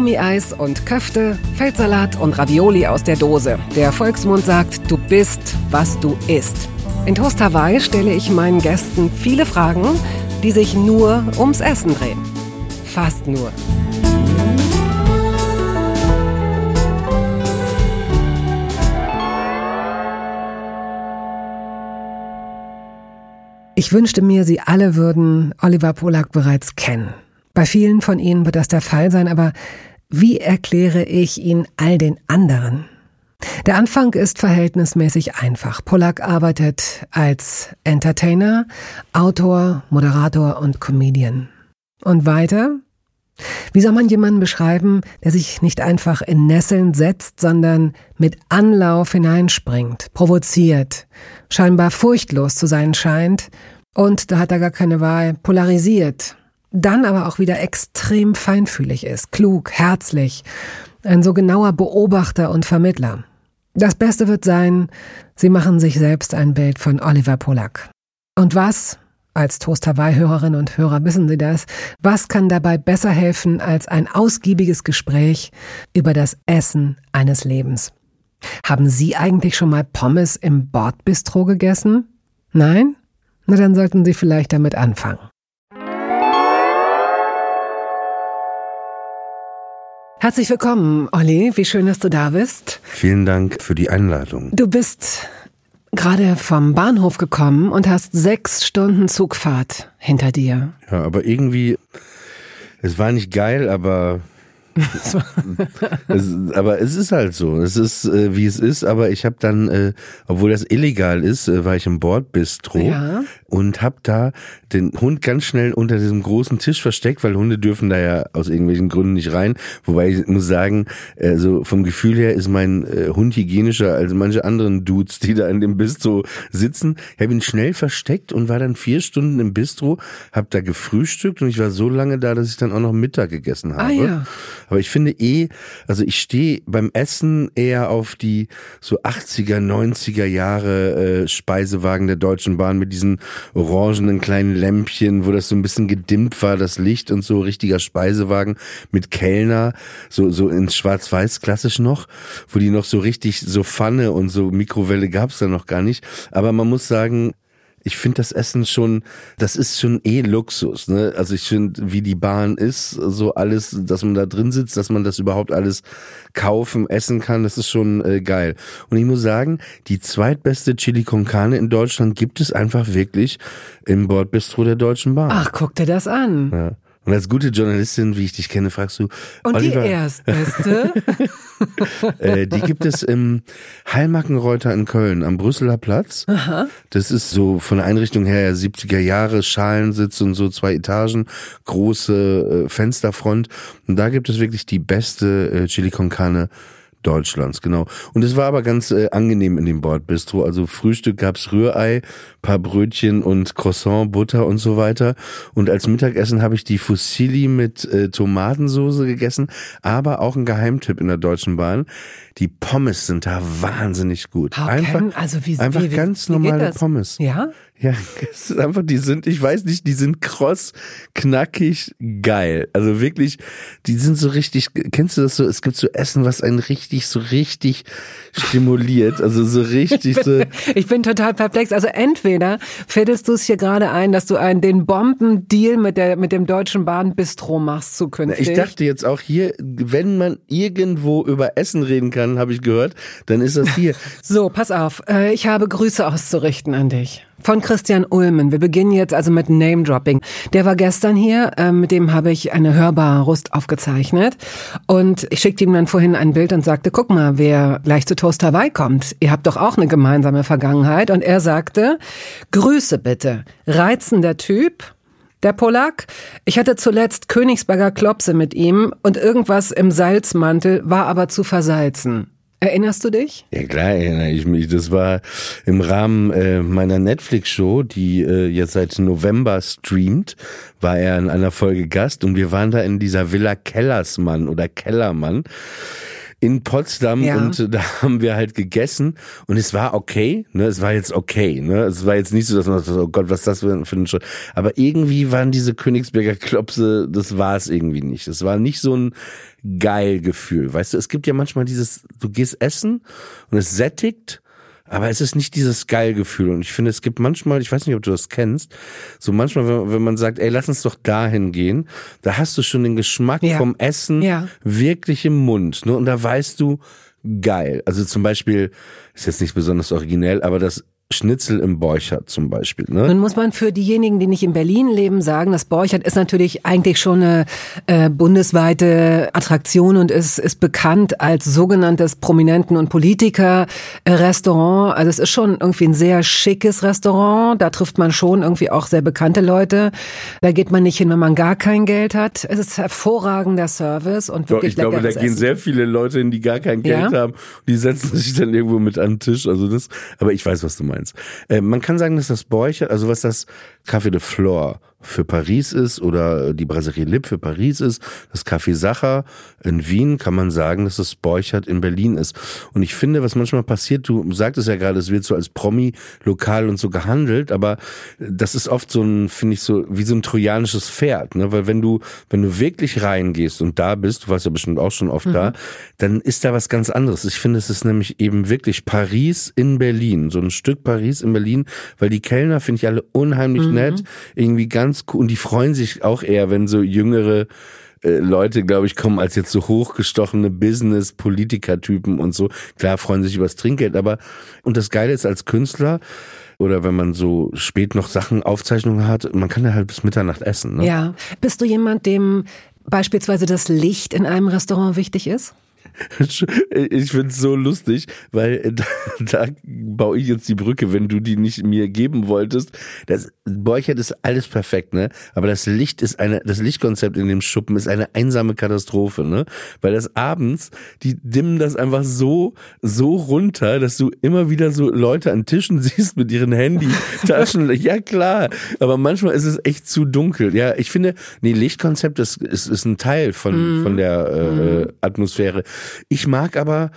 Gummieis und Köfte, Feldsalat und Ravioli aus der Dose. Der Volksmund sagt, du bist, was du isst. In Toast Hawaii stelle ich meinen Gästen viele Fragen, die sich nur ums Essen drehen. Fast nur. Ich wünschte mir, Sie alle würden Oliver Polak bereits kennen. Bei vielen von Ihnen wird das der Fall sein, aber wie erkläre ich ihn all den anderen? Der Anfang ist verhältnismäßig einfach. Pollack arbeitet als Entertainer, Autor, Moderator und Comedian. Und weiter? Wie soll man jemanden beschreiben, der sich nicht einfach in Nesseln setzt, sondern mit Anlauf hineinspringt, provoziert, scheinbar furchtlos zu sein scheint und, da hat er gar keine Wahl, polarisiert, dann aber auch wieder extrem feinfühlig ist, klug, herzlich, ein so genauer Beobachter und Vermittler. Das Beste wird sein, Sie machen sich selbst ein Bild von Oliver Polak. Und was, als Toast Hawaii-Hörerinnen und Hörer wissen Sie das, was kann dabei besser helfen als ein ausgiebiges Gespräch über das Essen eines Lebens? Haben Sie eigentlich schon mal Pommes im Bordbistro gegessen? Nein? Na dann sollten Sie vielleicht damit anfangen. Herzlich willkommen, Olli. Wie schön, dass du da bist. Vielen Dank für die Einladung. Du bist gerade vom Bahnhof gekommen und hast sechs Stunden Zugfahrt hinter dir. Ja, aber irgendwie, es war nicht geil, aber es, aber es ist halt so. Es ist, äh, wie es ist, aber ich habe dann, äh, obwohl das illegal ist, äh, war ich im Bordbistro ja. und habe da den Hund ganz schnell unter diesem großen Tisch versteckt, weil Hunde dürfen da ja aus irgendwelchen Gründen nicht rein. Wobei ich muss sagen, äh, so vom Gefühl her ist mein äh, Hund hygienischer als manche anderen Dudes, die da in dem Bistro sitzen. Ich habe ihn schnell versteckt und war dann vier Stunden im Bistro, habe da gefrühstückt und ich war so lange da, dass ich dann auch noch Mittag gegessen ah, habe. Ah, ja. Aber ich finde eh, also ich stehe beim Essen eher auf die so 80er, 90er Jahre äh, Speisewagen der Deutschen Bahn mit diesen orangenen kleinen Lämpchen, wo das so ein bisschen gedimmt war, das Licht und so richtiger Speisewagen mit Kellner, so, so ins Schwarz-Weiß klassisch noch, wo die noch so richtig, so Pfanne und so Mikrowelle gab's da noch gar nicht. Aber man muss sagen, ich finde das Essen schon, das ist schon eh Luxus. Ne? Also ich finde, wie die Bahn ist, so alles, dass man da drin sitzt, dass man das überhaupt alles kaufen, essen kann, das ist schon äh, geil. Und ich muss sagen, die zweitbeste Chili con Carne in Deutschland gibt es einfach wirklich im Bordbistro der Deutschen Bahn. Ach, guck dir das an. Ja. Und als gute Journalistin, wie ich dich kenne, fragst du. Und Oliver, die erstbeste? äh, die gibt es im Heilmackenreuter in Köln am Brüsseler Platz. Aha. Das ist so von der Einrichtung her 70er Jahre, Schalensitz und so zwei Etagen, große äh, Fensterfront. Und da gibt es wirklich die beste äh, Chili con Carne Deutschlands, genau. Und es war aber ganz äh, angenehm in dem Bordbistro. Also Frühstück gab's Rührei, paar Brötchen und Croissant, Butter und so weiter. Und als Mittagessen habe ich die Fusilli mit äh, Tomatensoße gegessen, aber auch ein Geheimtipp in der Deutschen Bahn. Die Pommes sind da wahnsinnig gut. How einfach, also wie, einfach wie, ganz normale Pommes. Ja? Ja, es ist einfach, die sind, ich weiß nicht, die sind kross, knackig, geil. Also wirklich, die sind so richtig, kennst du das so? Es gibt so Essen, was einen richtig, so richtig stimuliert. Also so richtig ich bin, so. Ich bin total perplex. Also entweder fädelst du es hier gerade ein, dass du einen, den Bombendeal mit der, mit dem Deutschen Bahn Bistro machst zukünftig. Ich dachte jetzt auch hier, wenn man irgendwo über Essen reden kann, habe ich gehört, dann ist das hier. so, pass auf. Äh, ich habe Grüße auszurichten an dich. Von Christian Ulmen. Wir beginnen jetzt also mit Name Dropping. Der war gestern hier, äh, mit dem habe ich eine hörbare Rust aufgezeichnet. Und ich schickte ihm dann vorhin ein Bild und sagte, guck mal, wer gleich zu Toast Hawaii kommt. Ihr habt doch auch eine gemeinsame Vergangenheit. Und er sagte, Grüße bitte. Reizender Typ, der Polak. Ich hatte zuletzt Königsberger Klopse mit ihm und irgendwas im Salzmantel war aber zu versalzen. Erinnerst du dich? Ja klar erinnere ich mich. Das war im Rahmen äh, meiner Netflix-Show, die äh, jetzt seit November streamt, war er in einer Folge Gast und wir waren da in dieser Villa Kellersmann oder Kellermann in Potsdam ja. und da haben wir halt gegessen und es war okay, ne, es war jetzt okay, ne, es war jetzt nicht so, dass man so, oh Gott, was ist das für ein Schritt, aber irgendwie waren diese Königsberger Klopse, das war es irgendwie nicht. Es war nicht so ein geil Gefühl, weißt du, es gibt ja manchmal dieses, du gehst essen und es sättigt aber es ist nicht dieses Geilgefühl. Und ich finde, es gibt manchmal, ich weiß nicht, ob du das kennst, so manchmal, wenn, wenn man sagt, ey, lass uns doch dahin gehen, da hast du schon den Geschmack ja. vom Essen ja. wirklich im Mund. Ne? Und da weißt du, geil. Also zum Beispiel, ist jetzt nicht besonders originell, aber das Schnitzel im Borchardt zum Beispiel. Ne? Nun muss man für diejenigen, die nicht in Berlin leben, sagen, das Borchardt ist natürlich eigentlich schon eine äh, bundesweite Attraktion und ist, ist bekannt als sogenanntes Prominenten- und Politiker-Restaurant. Also es ist schon irgendwie ein sehr schickes Restaurant. Da trifft man schon irgendwie auch sehr bekannte Leute. Da geht man nicht hin, wenn man gar kein Geld hat. Es ist hervorragender Service und wirklich Doch, Ich glaube, da gehen Essen. sehr viele Leute hin, die gar kein Geld ja? haben. Die setzen sich dann irgendwo mit an den Tisch. Also das, aber ich weiß, was du meinst eins. Äh, man kann sagen, dass das Borchert, also was das Café de Flore für Paris ist oder die Brasserie Lip für Paris ist, das Café Sacher in Wien kann man sagen, dass das Borchert in Berlin ist. Und ich finde, was manchmal passiert, du sagtest ja gerade, es wird so als Promi lokal und so gehandelt, aber das ist oft so ein, finde ich so, wie so ein trojanisches Pferd, ne? Weil wenn du, wenn du wirklich reingehst und da bist, du warst ja bestimmt auch schon oft mhm. da, dann ist da was ganz anderes. Ich finde, es ist nämlich eben wirklich Paris in Berlin, so ein Stück Paris in Berlin, weil die Kellner finde ich alle unheimlich mhm. nett, irgendwie ganz cool. Und die freuen sich auch eher, wenn so jüngere äh, Leute, glaube ich, kommen als jetzt so hochgestochene Business-Politiker-Typen und so. Klar freuen sich übers Trinkgeld, aber und das Geile ist als Künstler oder wenn man so spät noch Sachen, Aufzeichnungen hat, man kann ja halt bis Mitternacht essen. Ne? Ja. Bist du jemand, dem beispielsweise das Licht in einem Restaurant wichtig ist? Ich find's so lustig, weil da, da baue ich jetzt die Brücke, wenn du die nicht mir geben wolltest. Das Borchert ist alles perfekt, ne? Aber das Licht ist eine, das Lichtkonzept in dem Schuppen ist eine einsame Katastrophe, ne? Weil das abends, die dimmen das einfach so, so runter, dass du immer wieder so Leute an Tischen siehst mit ihren Handytaschen. ja klar, aber manchmal ist es echt zu dunkel. Ja, ich finde, nee, Lichtkonzept ist, ist, ist ein Teil von, mm. von der äh, mm. Atmosphäre. Ich mag aber,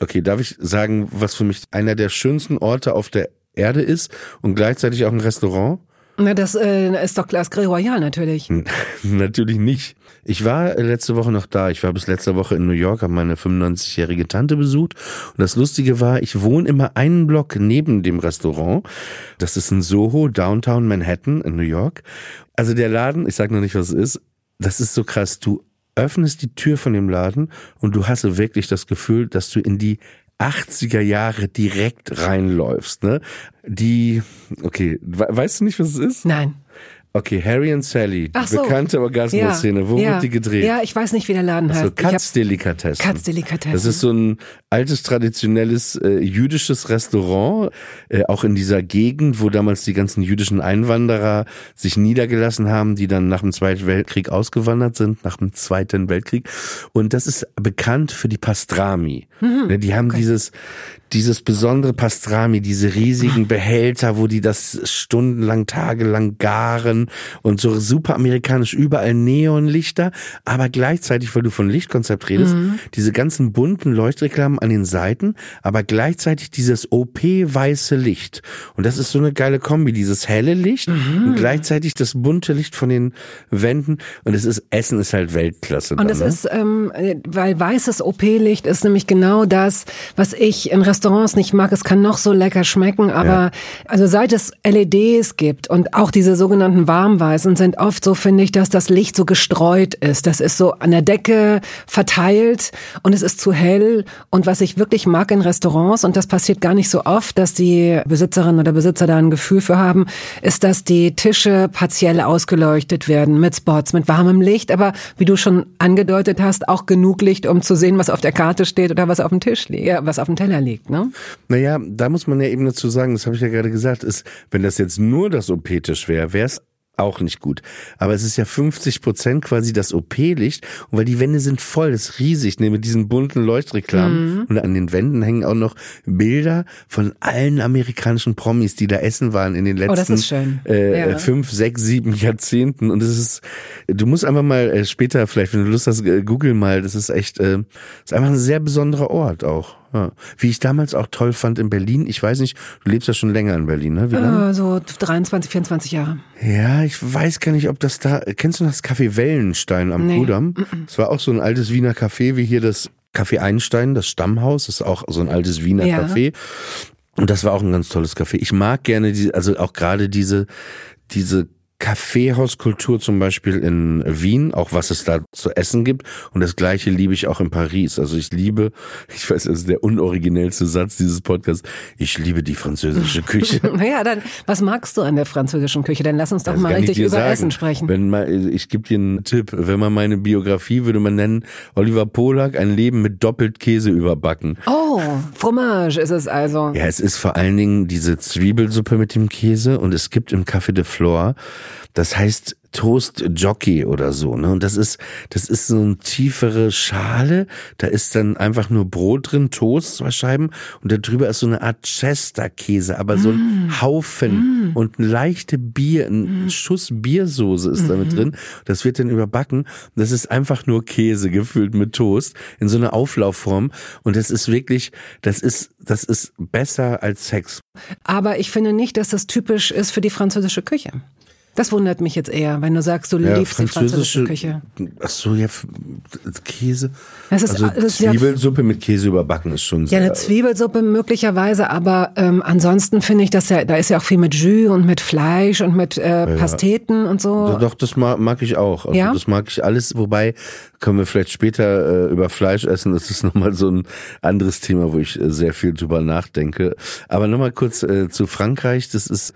okay, darf ich sagen, was für mich einer der schönsten Orte auf der Erde ist und gleichzeitig auch ein Restaurant? Na, das äh, ist doch Glas Royal natürlich. natürlich nicht. Ich war letzte Woche noch da. Ich war bis letzte Woche in New York, habe meine 95-jährige Tante besucht. Und das Lustige war, ich wohne immer einen Block neben dem Restaurant. Das ist in Soho, Downtown Manhattan in New York. Also der Laden, ich sag noch nicht, was es ist, das ist so krass. Du öffnest die Tür von dem Laden und du hast wirklich das Gefühl, dass du in die 80er Jahre direkt reinläufst, ne? Die, okay, weißt du nicht, was es ist? Nein. Okay, Harry und Sally, Ach so. bekannte Orgasmus-Szene. Ja, Wo ja. wird die gedreht? Ja, ich weiß nicht, wie der Laden heißt. Also Katz-Delikatessen. Katz-Delikatessen. Das ist so ein altes, traditionelles äh, jüdisches Restaurant, äh, auch in dieser Gegend, wo damals die ganzen jüdischen Einwanderer sich niedergelassen haben, die dann nach dem Zweiten Weltkrieg ausgewandert sind, nach dem Zweiten Weltkrieg. Und das ist bekannt für die Pastrami. Mhm. Ne, die haben okay. dieses, dieses besondere Pastrami, diese riesigen Behälter, wo die das stundenlang, tagelang garen und so super amerikanisch, überall Neonlichter, aber gleichzeitig, weil du von Lichtkonzept redest, mhm. diese ganzen bunten Leuchtreklamen an den Seiten, aber gleichzeitig dieses OP-weiße Licht. Und das ist so eine geile Kombi, dieses helle Licht mhm. und gleichzeitig das bunte Licht von den Wänden. Und es ist, Essen ist halt Weltklasse. Und es ne? ist, ähm, weil weißes OP-Licht ist nämlich genau das, was ich in Restaurants nicht mag. Es kann noch so lecker schmecken, aber ja. also seit es LEDs gibt und auch diese sogenannten Warmweißen sind oft so, finde ich, dass das Licht so gestreut ist. Das ist so an der Decke verteilt und es ist zu hell. Und was ich wirklich mag in Restaurants, und das passiert gar nicht so oft, dass die Besitzerin oder Besitzer da ein Gefühl für haben, ist, dass die Tische partiell ausgeleuchtet werden mit Spots, mit warmem Licht, aber wie du schon angedeutet hast, auch genug Licht, um zu sehen, was auf der Karte steht oder was auf dem Tisch liegt, was auf dem Teller liegt ne? Naja, da muss man ja eben dazu sagen, das habe ich ja gerade gesagt, ist, wenn das jetzt nur das OP-Tisch wäre, wäre es auch nicht gut. Aber es ist ja 50 Prozent quasi das OP-Licht. Und weil die Wände sind voll, das ist riesig, ne, mit diesen bunten Leuchtreklamen. Mhm. Und an den Wänden hängen auch noch Bilder von allen amerikanischen Promis, die da essen waren in den letzten oh, äh, ja. fünf, sechs, sieben Jahrzehnten. Und es ist, du musst einfach mal äh, später vielleicht, wenn du Lust hast, äh, google mal. Das ist echt, äh, ist einfach ein sehr besonderer Ort auch. Ja. Wie ich damals auch toll fand in Berlin, ich weiß nicht, du lebst ja schon länger in Berlin, ne? Wie lange? Äh, so 23, 24 Jahre. Ja, ich weiß gar nicht, ob das da, kennst du das Café Wellenstein am nee. Kudamm? Das war auch so ein altes Wiener Café, wie hier das Café Einstein, das Stammhaus, das ist auch so ein altes Wiener ja. Café. Und das war auch ein ganz tolles Café. Ich mag gerne die, also auch gerade diese, diese Kaffeehauskultur zum Beispiel in Wien, auch was es da zu essen gibt. Und das Gleiche liebe ich auch in Paris. Also ich liebe, ich weiß, das ist der unoriginellste Satz dieses Podcasts, ich liebe die französische Küche. naja, dann, was magst du an der französischen Küche? Dann lass uns doch das mal richtig über sagen. Essen sprechen. Wenn mal, ich gebe dir einen Tipp. Wenn man meine Biografie würde man nennen, Oliver Polak, ein Leben mit doppelt Käse überbacken. Oh, Fromage ist es also. Ja, es ist vor allen Dingen diese Zwiebelsuppe mit dem Käse und es gibt im Café de Flore das heißt Toast Jockey oder so, ne? Und das ist, das ist so eine tiefere Schale. Da ist dann einfach nur Brot drin, Toast, zwei Scheiben. Und da drüber ist so eine Art Chester-Käse, aber so ein mm. Haufen mm. und ein leichte Bier, ein mm. Schuss Biersoße ist damit mm. drin. Das wird dann überbacken. Das ist einfach nur Käse gefüllt mit Toast in so einer Auflaufform. Und das ist wirklich, das ist, das ist besser als Sex. Aber ich finde nicht, dass das typisch ist für die französische Küche. Das wundert mich jetzt eher, wenn du sagst, du ja, liebst die französische Küche. Ach so, ja, Käse. Das ist, also das Zwiebelsuppe ja, mit Käse überbacken ist schon sehr. Ja, eine Zwiebelsuppe möglicherweise, aber ähm, ansonsten finde ich, dass ja, da ist ja auch viel mit Jus und mit Fleisch und mit äh, Pasteten ja. und so. Doch, das mag, mag ich auch. Also ja? Das mag ich alles, wobei können wir vielleicht später äh, über Fleisch essen. Das ist nochmal so ein anderes Thema, wo ich äh, sehr viel drüber nachdenke. Aber nochmal kurz äh, zu Frankreich. Das ist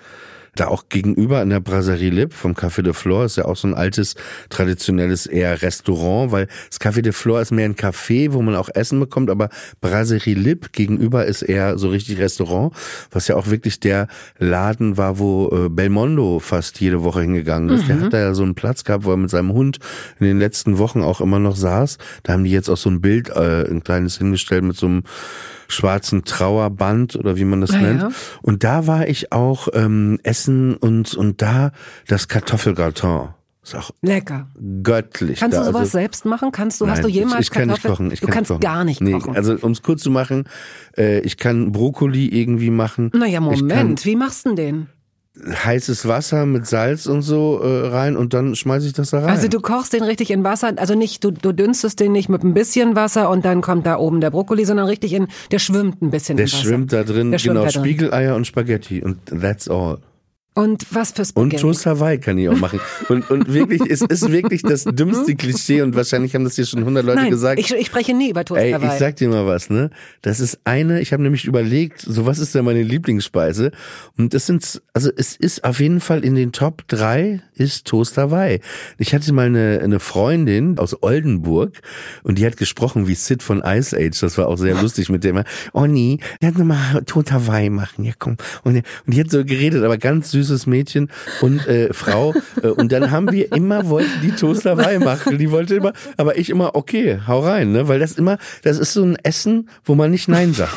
da auch gegenüber in der Brasserie Lip vom Café de Flore ist ja auch so ein altes, traditionelles eher Restaurant, weil das Café de Flore ist mehr ein Café, wo man auch Essen bekommt, aber Brasserie Lip gegenüber ist eher so richtig Restaurant, was ja auch wirklich der Laden war, wo äh, Belmondo fast jede Woche hingegangen ist. Mhm. Der hat da ja so einen Platz gehabt, wo er mit seinem Hund in den letzten Wochen auch immer noch saß. Da haben die jetzt auch so ein Bild, äh, ein kleines hingestellt mit so einem schwarzen Trauerband oder wie man das ah, nennt. Ja. Und da war ich auch ähm, essen und und da das Kartoffelgratin. Ist auch lecker. Göttlich. Kannst du sowas also, selbst machen? Kannst du, nein, hast du jemals ich, ich kann Kartoffeln? nicht kochen. Ich du kann kannst kochen. gar nicht nee, kochen. Also um es kurz zu machen, äh, ich kann Brokkoli irgendwie machen. Naja, Moment, wie machst du denn den? Heißes Wasser mit Salz und so äh, rein und dann schmeiße ich das da rein. Also du kochst den richtig in Wasser, also nicht, du, du dünstest den nicht mit ein bisschen Wasser und dann kommt da oben der Brokkoli, sondern richtig in, der schwimmt ein bisschen der. Schwimmt da drin, der schwimmt genau, da drin. Spiegeleier und Spaghetti und that's all. Und was für Spaghetti? Und Toast Hawaii kann ich auch machen. Und, und wirklich, es ist wirklich das dümmste Klischee und wahrscheinlich haben das hier schon hundert Leute Nein, gesagt. Ich, ich spreche nie über Toast Ey, Hawaii. Ich sag dir mal was, ne? Das ist eine, ich habe nämlich überlegt, so was ist denn meine Lieblingsspeise? Und das sind, also es ist auf jeden Fall in den Top drei ist Toast Hawaii. Ich hatte mal eine, eine Freundin aus Oldenburg und die hat gesprochen wie Sid von Ice Age. Das war auch sehr lustig mit dem. Oh nee, hat nochmal Toast Hawaii machen. Ja komm. Und, und die hat so geredet, aber ganz süßes Mädchen und äh, Frau. Äh, und dann haben wir immer, wollten die Toast Hawaii machen. Die wollte immer, aber ich immer, okay, hau rein, ne? Weil das immer, das ist so ein Essen, wo man nicht Nein sagt.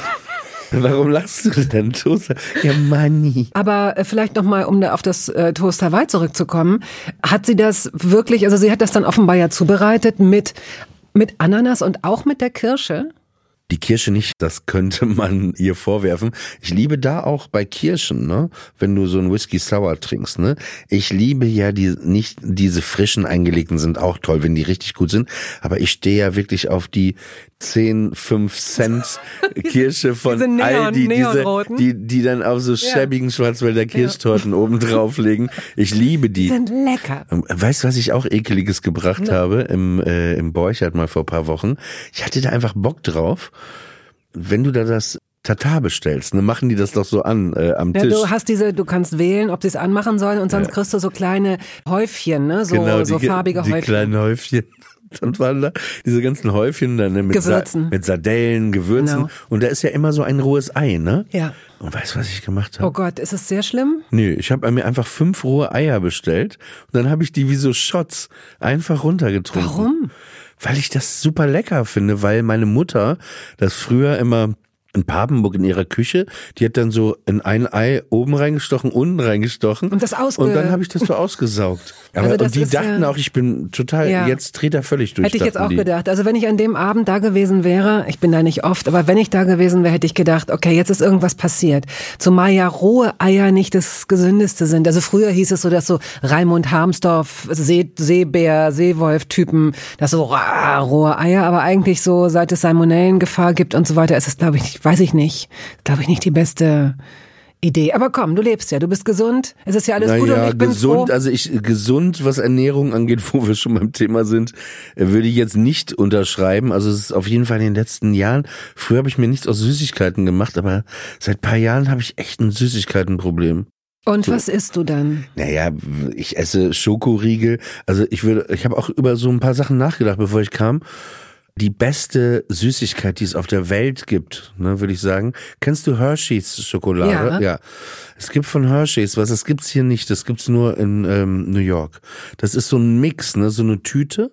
Warum lachst du denn, Toast? Ja, Manni. Aber äh, vielleicht nochmal, um da auf das äh, Toast Hawaii zurückzukommen. Hat sie das wirklich, also sie hat das dann offenbar ja zubereitet mit, mit Ananas und auch mit der Kirsche? Die Kirsche nicht, das könnte man ihr vorwerfen. Ich liebe da auch bei Kirschen, ne, wenn du so ein Whisky Sour trinkst, ne. Ich liebe ja die, nicht diese frischen eingelegten sind auch toll, wenn die richtig gut sind. Aber ich stehe ja wirklich auf die 10, 5 Cent Kirsche von diese Neon, Aldi, diese, die, die dann auf so schäbigen ja. Schwarzwälder Kirschtorten ja. oben drauflegen. Ich liebe die. Die sind lecker. Ähm, weißt du, was ich auch ekeliges gebracht ja. habe im, äh, im Borchert mal vor paar Wochen? Ich hatte da einfach Bock drauf. Wenn du da das Tatar bestellst, ne, machen die das doch so an äh, am ja, Tisch. Du hast diese, du kannst wählen, ob sie es anmachen sollen und sonst ja. kriegst du so kleine Häufchen, ne, so, genau, die, so farbige die Häufchen. kleinen Häufchen. dann waren da diese ganzen Häufchen dann ne, mit, Gewürzen. Sa mit Sardellen, Gewürzen. Genau. Und da ist ja immer so ein rohes Ei, ne? Ja. Und weißt du, was ich gemacht habe? Oh Gott, ist es sehr schlimm? Nö, ich habe mir einfach fünf rohe Eier bestellt und dann habe ich die wie so Shots einfach runtergetrunken. Warum? Weil ich das super lecker finde, weil meine Mutter das früher immer in Papenburg in ihrer Küche, die hat dann so in ein Ei oben reingestochen, unten reingestochen. Und das ausge- Und dann habe ich das so ausgesaugt. Aber Also und die dachten ja- auch, ich bin total, Ja. jetzt dreht er völlig durch. Hätte ich jetzt auch die. gedacht. Also wenn ich an dem Abend da gewesen wäre, ich bin da nicht oft, aber wenn ich da gewesen wäre, hätte ich gedacht, okay, jetzt ist irgendwas passiert. Zumal ja rohe Eier nicht das gesündeste sind. Also früher hieß es so, dass so Raimund Harmsdorf, See, Seebär, Seewolf-Typen, das so ah, rohe Eier, aber eigentlich so, seit es Salmonellengefahr gibt und so weiter, ist es, glaube ich, weiß ich nicht, glaube ich nicht die beste Idee. Aber komm, du lebst ja, du bist gesund, es ist ja alles gut und Naja, ich bin gesund, froh. also ich, gesund, was Ernährung angeht, wo wir schon beim Thema sind, würde ich jetzt nicht unterschreiben. Also es ist auf jeden Fall in den letzten Jahren, früher habe ich mir nichts aus Süßigkeiten gemacht, aber seit paar Jahren habe ich echt ein Süßigkeitenproblem. Und was isst du dann? Naja, ich esse Schokoriegel. Also ich würde, ich habe auch über so ein paar Sachen nachgedacht, bevor ich kam. Die beste Süßigkeit, die es auf der Welt gibt, ne, würde ich sagen. Kennst du Hershey's Schokolade? Ja. Es gibt von Hershey's, was das gibt's hier nicht, das gibt's nur in ähm, New York. Das ist so ein Mix, ne, so eine Tüte.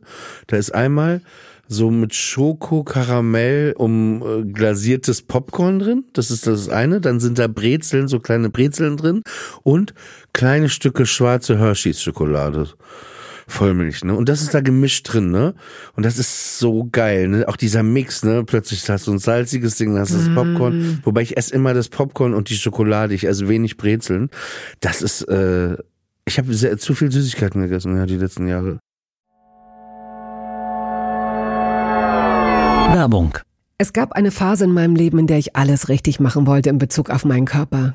Da ist einmal so mit Schoko, Karamell um äh, glasiertes Popcorn drin. Das ist das eine. Dann sind da Brezeln, so kleine Brezeln drin und kleine Stücke schwarze Hershey's Schokolade. Vollmilch, ne? Und das ist da gemischt drin, ne? Und das ist so geil, ne? Auch dieser Mix, ne? Plötzlich hast du ein salziges Ding, dann hast du das Popcorn. Wobei ich esse immer das Popcorn und die Schokolade, ich esse wenig Brezeln. Das ist, äh, ich habe sehr, zu viel Süßigkeiten gegessen, ja, die letzten Jahre. Werbung. Es gab eine Phase in meinem Leben, in der ich alles richtig machen wollte in Bezug auf meinen Körper.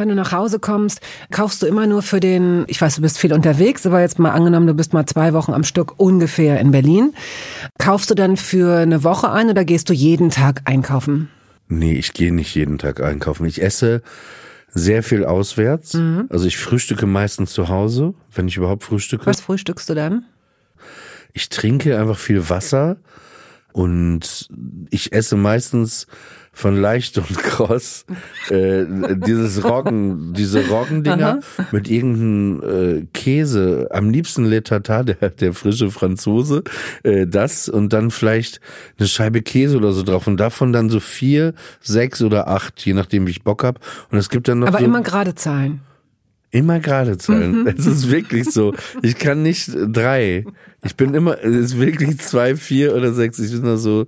Wenn du nach Hause kommst, kaufst du immer nur für den, ich weiß, du bist viel unterwegs, aber jetzt mal angenommen, du bist mal zwei Wochen am Stück ungefähr in Berlin. Kaufst du dann für eine Woche ein oder gehst du jeden Tag einkaufen? Nee, ich gehe nicht jeden Tag einkaufen. Ich esse sehr viel auswärts. Mhm. Also ich frühstücke meistens zu Hause, wenn ich überhaupt frühstücke. Was frühstückst du dann? Ich trinke einfach viel Wasser und ich esse meistens von Leicht und Cross äh, dieses Roggen, diese Roggendinger mit irgendeinem äh, Käse, am liebsten Le Tata, der, der frische Franzose, äh, das und dann vielleicht eine Scheibe Käse oder so drauf und davon dann so vier, sechs oder acht, je nachdem wie ich Bock hab. Und es gibt dann noch aber so, immer gerade Zahlen. Immer gerade Zahlen. Mhm. Es ist wirklich so. Ich kann nicht drei. Ich bin immer, es ist wirklich zwei, vier oder sechs. Ich bin da so,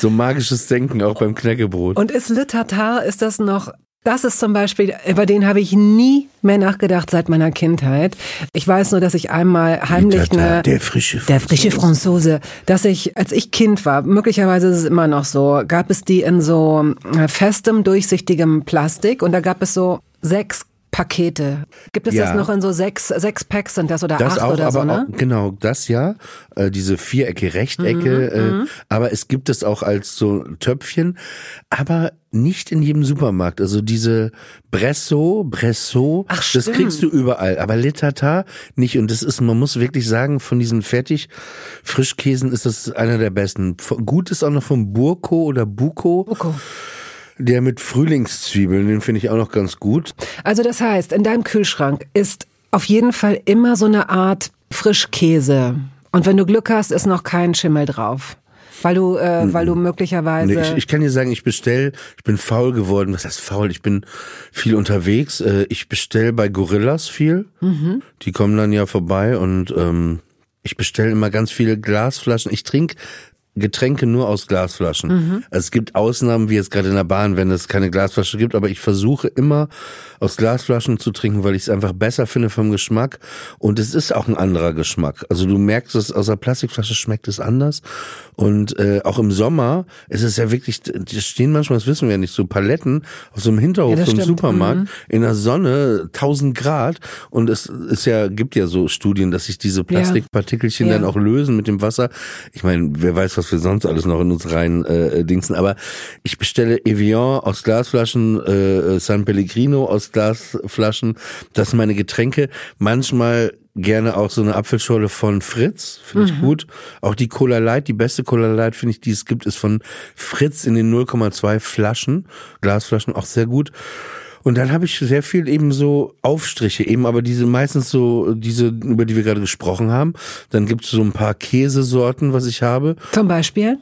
so magisches Denken, auch beim Knäckebrot. Und ist Le Tatar, ist das noch das ist zum Beispiel, über den habe ich nie mehr nachgedacht seit meiner Kindheit. Ich weiß nur, dass ich einmal heimlich eine, der frische Franzose. der frische Franzose, dass ich, als ich Kind war, möglicherweise ist es immer noch so, gab es die in so äh, festem, durchsichtigem Plastik und da gab es so sechs Pakete. Gibt es ja. das noch in so sechs, sechs Packs sind das oder das acht auch, oder so, ne? Auch, genau, das ja. Äh, diese Vierecke, Rechtecke. Mhm, äh, mhm. aber es gibt es auch als so Töpfchen. Aber nicht in jedem Supermarkt. Also diese Bresso, Bresso, Ach, das stimmt. kriegst du überall. Aber Letata nicht. Und das ist, man muss wirklich sagen, von diesen fertig Frischkäsen ist das einer der besten. Gut ist auch noch vom Burko oder Buko. Buko. Der mit Frühlingszwiebeln, den finde ich auch noch ganz gut. Also das heißt, in deinem Kühlschrank ist auf jeden Fall immer so eine Art Frischkäse. Und wenn du Glück hast, ist noch kein Schimmel drauf. Weil du, äh, weil du möglicherweise. Nee, ich, ich kann dir sagen, ich bestell, ich bin faul geworden. Was heißt faul? Ich bin viel unterwegs. Äh, ich bestell bei Gorillas viel. Mhm. Die kommen dann ja vorbei und ähm, ich bestelle immer ganz viele Glasflaschen. Ich trinke Getränke nur aus Glasflaschen. Mhm. Es gibt Ausnahmen, wie jetzt gerade in der Bahn, wenn es keine Glasflasche gibt, aber ich versuche immer aus Glasflaschen zu trinken, weil ich es einfach besser finde vom Geschmack und es ist auch ein anderer Geschmack. Also du merkst es, aus der Plastikflasche schmeckt es anders und äh, auch im Sommer ist es ja wirklich, die stehen manchmal, das wissen wir ja nicht, so Paletten aus so einem Hinterhof, ja, einem Supermarkt mhm. in der Sonne, 1000 Grad und es ist ja, gibt ja so Studien, dass sich diese Plastikpartikelchen ja. dann auch lösen mit dem Wasser. Ich meine, wer weiß, was was wir sonst alles noch in uns rein äh, dingsen. Aber ich bestelle Evian aus Glasflaschen, äh, San Pellegrino aus Glasflaschen. Das sind meine Getränke. Manchmal gerne auch so eine Apfelschorle von Fritz, finde ich mhm. gut. Auch die Cola Light, die beste Cola Light, finde ich, die es gibt, ist von Fritz in den 0,2 Flaschen, Glasflaschen, auch sehr gut. Und dann habe ich sehr viel eben so Aufstriche, eben aber diese meistens so, diese, über die wir gerade gesprochen haben. Dann gibt es so ein paar Käsesorten, was ich habe. Zum Beispiel?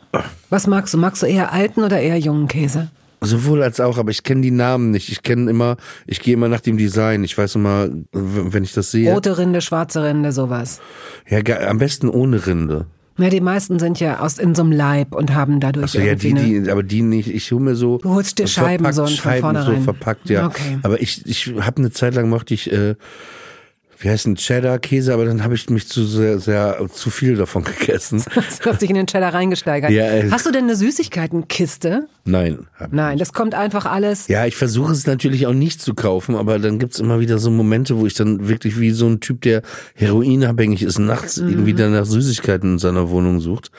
Was magst du? Magst du eher alten oder eher jungen Käse? Sowohl als auch, aber ich kenne die Namen nicht. Ich kenne immer, ich gehe immer nach dem Design. Ich weiß immer, wenn ich das sehe. Rote Rinde, schwarze Rinde, sowas. Ja, am besten ohne Rinde. Ja, die meisten sind ja aus in so einem Leib und haben dadurch so, ja, die, die, aber die nicht. Ich hole mir so. Du holst dir Scheiben so von Scheiben vornherein. so verpackt, ja. Okay. Aber ich, ich habe eine Zeit lang mochte ich äh, wie heißt ein Cheddar-Käse, aber dann habe ich mich zu sehr, sehr zu viel davon gegessen. Du hast dich in den Cheddar reingesteigert. Ja, äh, hast du denn eine Süßigkeitenkiste? Nein. Nein, das kommt einfach alles. Ja, ich versuche es natürlich auch nicht zu kaufen, aber dann gibt's immer wieder so Momente, wo ich dann wirklich wie so ein Typ, der heroinabhängig ist, nachts mhm. irgendwie dann nach Süßigkeiten in seiner Wohnung sucht.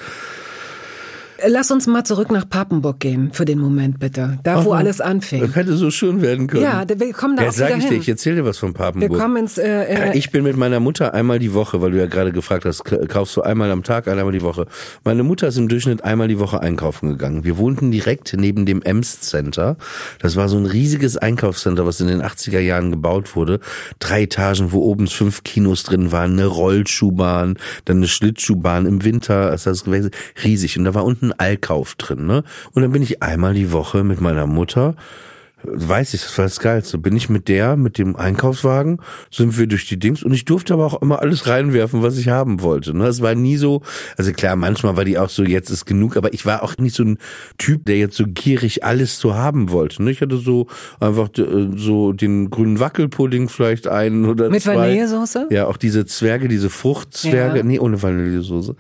Lass uns mal zurück nach Papenburg gehen für den Moment bitte. Da, wo Ach, alles anfing. Das hätte so schön werden können. Ja, wir kommen da ja, auch sag ich hin. dir, ich erzähle dir was von Papenburg. Wir kommen ins, äh, äh, ich bin mit meiner Mutter einmal die Woche, weil du ja gerade gefragt hast, kaufst du einmal am Tag, einmal die Woche. Meine Mutter ist im Durchschnitt einmal die Woche einkaufen gegangen. Wir wohnten direkt neben dem Ems Center. Das war so ein riesiges Einkaufscenter, was in den 80er Jahren gebaut wurde. Drei Etagen, wo oben fünf Kinos drin waren, eine Rollschuhbahn, dann eine Schlittschuhbahn im Winter. Das heißt, riesig. Und da war unten Allkauf drin ne? Und dann bin ich einmal die Woche mit meiner Mutter weiß ich, das war das Geilste. Bin ich mit der, mit dem Einkaufswagen, sind wir durch die Dings und ich durfte aber auch immer alles reinwerfen, was ich haben wollte. Ne? Es war nie so, also klar, manchmal war die auch so, jetzt ist genug, aber ich war auch nicht so ein Typ, der jetzt so gierig alles zu haben wollte. Ne? Ich hatte so einfach äh, so den grünen Wackelpudding vielleicht einen oder mit zwei. Mit Vanillesoße? Ja, auch diese Zwerge, diese Fruchtzwerge, ja. nee, ohne Vanillesoße.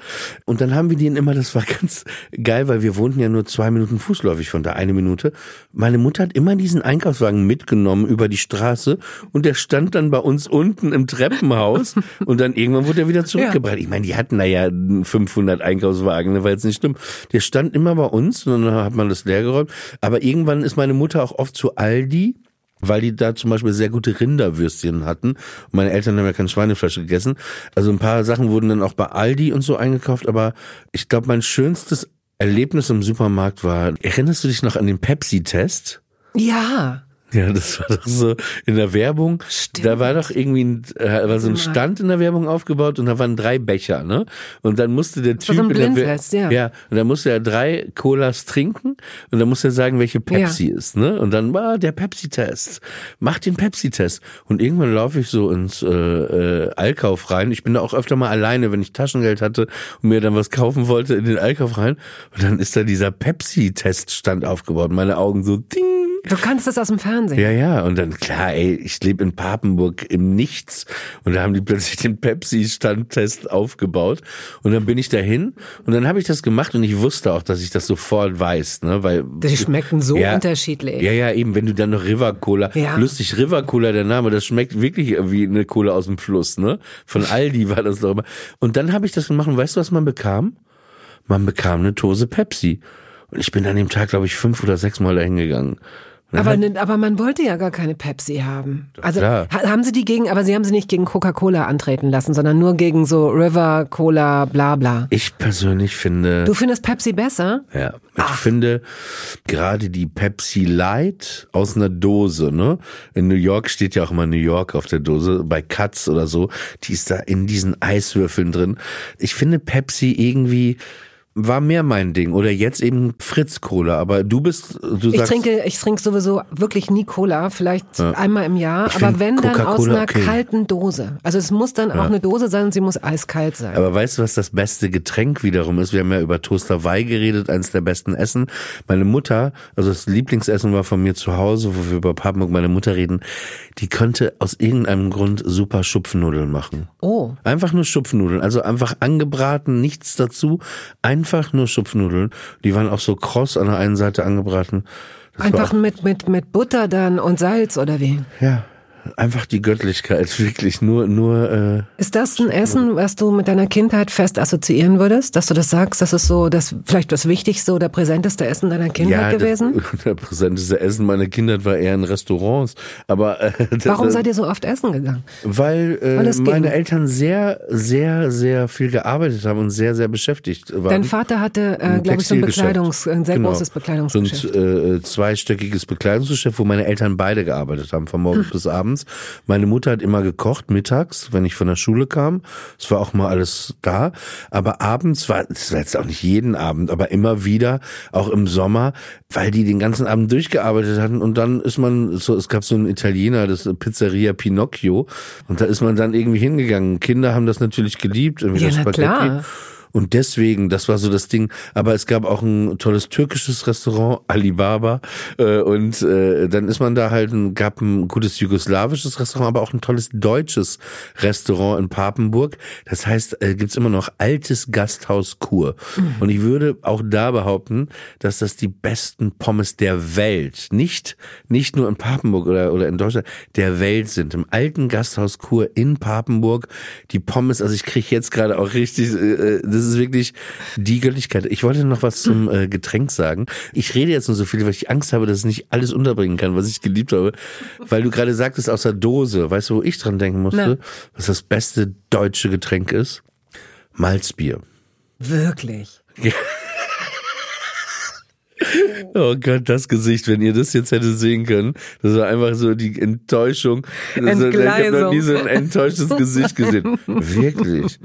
Und dann haben wir den immer, das war ganz geil, weil wir wohnten ja nur zwei Minuten fußläufig von da, eine Minute. Meine Mutter hat immer diesen Einkaufswagen mitgenommen über die Straße und der stand dann bei uns unten im Treppenhaus und dann irgendwann wurde er wieder zurückgebracht. Ja. Ich meine, die hatten da ja 500 Einkaufswagen, ne, war jetzt nicht schlimm. Der stand immer bei uns und dann hat man das leer geräumt. Aber irgendwann ist meine Mutter auch oft zu Aldi weil die da zum Beispiel sehr gute Rinderwürstchen hatten. meine Eltern haben ja keine Schweinefleisch gegessen. Also ein paar Sachen wurden dann auch bei Aldi und so eingekauft, aber ich glaube, mein schönstes Erlebnis im Supermarkt war, erinnerst du dich noch an den Pepsi-Test? Ja. Ja, das war doch so in der Werbung. Stimmt. Da war doch irgendwie ein, äh, war so ein Stand in der Werbung aufgebaut und da waren drei Becher, ne? Und dann musste der Typ so ein in der ja. ja, und dann musste er drei Colas trinken und dann musste er sagen, welche Pepsi ja. ist, ne? Und dann war der Pepsi-Test. Mach den Pepsi-Test. Und irgendwann laufe ich so ins äh, äh, Allkauf rein. Ich bin da auch öfter mal alleine, wenn ich Taschengeld hatte und mir dann was kaufen wollte, in den Allkauf rein. Und dann ist da dieser Pepsi-Teststand aufgebaut. Meine Augen so ding Du kannst das aus dem Fernsehen. Ja, ja. Und dann, klar, ey, ich lebe in Papenburg im Nichts. Und da haben die plötzlich den Pepsi-Standtest aufgebaut. Und dann bin ich dahin. Und dann habe ich das gemacht und ich wusste auch, dass ich das sofort weiß, ne, weil. Die schmecken so ja, unterschiedlich. Ja, ja, eben, wenn du dann noch River Cola, ja. lustig, River Cola, der Name, das schmeckt wirklich wie eine Cola aus dem Fluss, ne? Von Aldi war das doch immer. Und dann habe ich das gemacht und weißt du, was man bekam? Man bekam eine Dose Pepsi. Und ich bin an dem Tag, glaube ich, fünf oder sechs Mal dahin gegangen. Aber, ne, aber man wollte ja gar keine Pepsi haben. Also klar. haben sie die gegen, aber sie haben sie nicht gegen Coca-Cola antreten lassen, sondern nur gegen so River, Cola, bla bla. Ich persönlich finde. Du findest Pepsi besser? Ja. Ich Ach. finde gerade die Pepsi Light aus einer Dose, ne? In New York steht ja auch immer New York auf der Dose, bei Katz oder so, die ist da in diesen Eiswürfeln drin. Ich finde Pepsi irgendwie war mehr mein Ding. Oder jetzt eben Fritz Cola. Aber du bist, du ich trinke, ich trinke sowieso wirklich nie Cola, vielleicht ja. einmal im Jahr. Ich aber wenn dann aus einer okay. kalten Dose. Also es muss dann ja. auch eine Dose sein und sie muss eiskalt sein. Aber weißt du, was das beste Getränk wiederum ist? Wir haben ja über Toasterwei geredet, eines der besten Essen. Meine Mutter, also das Lieblingsessen war von mir zu Hause, wo wir über Papenburg meine Mutter reden, die konnte aus irgendeinem Grund super Schupfnudeln machen. Oh. Einfach nur Schupfnudeln. Also einfach angebraten, nichts dazu. Ein einfach nur Schupfnudeln. Die waren auch so kross an der einen Seite angebraten. Das einfach mit, mit, mit Butter dann und Salz oder wie? Ja, einfach die Göttlichkeit, wirklich nur, nur. Äh, ist das ein Essen, was du mit deiner Kindheit fest assoziieren würdest, dass du das sagst, das ist so das vielleicht das wichtigste oder präsenteste Essen deiner Kindheit ja, gewesen? Das, der präsenteste Essen meiner Kindheit war eher in Restaurants. Aber äh, warum seid ihr so oft essen gegangen? Weil, äh, weil meine. Eltern sehr, sehr, sehr viel gearbeitet haben und sehr, sehr beschäftigt waren. Dein Vater hatte, äh, glaube ich, so ein Bekleidungs, ein sehr genau. großes Bekleidungsgeschäft. Und äh, zweistöckiges Bekleidungsgeschäft, wo meine Eltern beide gearbeitet haben, von morgens hm. bis abends abends. Meine Mutter hat immer gekocht, mittags, wenn ich von der Schule kam. Es war auch mal alles da. Aber abends war, es war jetzt auch nicht jeden Abend, aber immer wieder, auch im Sommer, weil die den ganzen Abend durchgearbeitet hatten. Und dann ist man, so, es gab so einen Italiener, das Pizzeria Pinocchio. Und da ist man dann irgendwie hingegangen. Kinder haben das natürlich geliebt, irgendwie ja, das Spaghetti. Klar. Und deswegen, das war so das Ding. Aber es gab auch ein tolles türkisches Restaurant, Alibaba. Äh, und äh, dann ist man da halt, gab ein gutes jugoslawisches Restaurant, aber auch ein tolles deutsches Restaurant in Papenburg. Das heißt, äh, gibt's immer noch altes Gasthaus Kur. Mhm. Und ich würde auch da behaupten, dass das die besten Pommes der Welt, nicht, nicht nur in Papenburg oder, oder in Deutschland, der Welt sind. Im alten Gasthaus Kur in Papenburg, die Pommes, also ich kriege jetzt gerade auch richtig, äh, das das ist wirklich die Göttlichkeit. Ich wollte noch was zum äh, Getränk sagen. Ich rede jetzt nur so viel, weil ich Angst habe, dass ich nicht alles unterbringen kann, was ich geliebt habe. Weil du gerade sagtest, aus der Dose. Weißt du, wo ich dran denken musste? Na. Was das beste deutsche Getränk ist? Malzbier. Wirklich? Ja. Oh Gott, das Gesicht, wenn ihr das jetzt hätte sehen können, das war einfach so die Enttäuschung. Also, ich habe noch nie so ein enttäuschtes Gesicht gesehen. Wirklich.